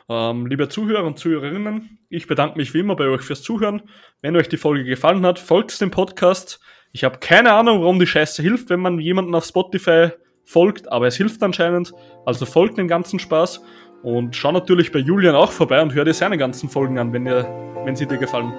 Ähm, liebe Zuhörer und Zuhörerinnen, ich bedanke mich wie immer bei euch fürs Zuhören. Wenn euch die Folge gefallen hat, folgt dem Podcast. Ich habe keine Ahnung, warum die Scheiße hilft, wenn man jemanden auf Spotify folgt, aber es hilft anscheinend. Also folgt dem ganzen Spaß. Und schau natürlich bei Julian auch vorbei und hör dir seine ganzen Folgen an, wenn, ihr, wenn sie dir gefallen.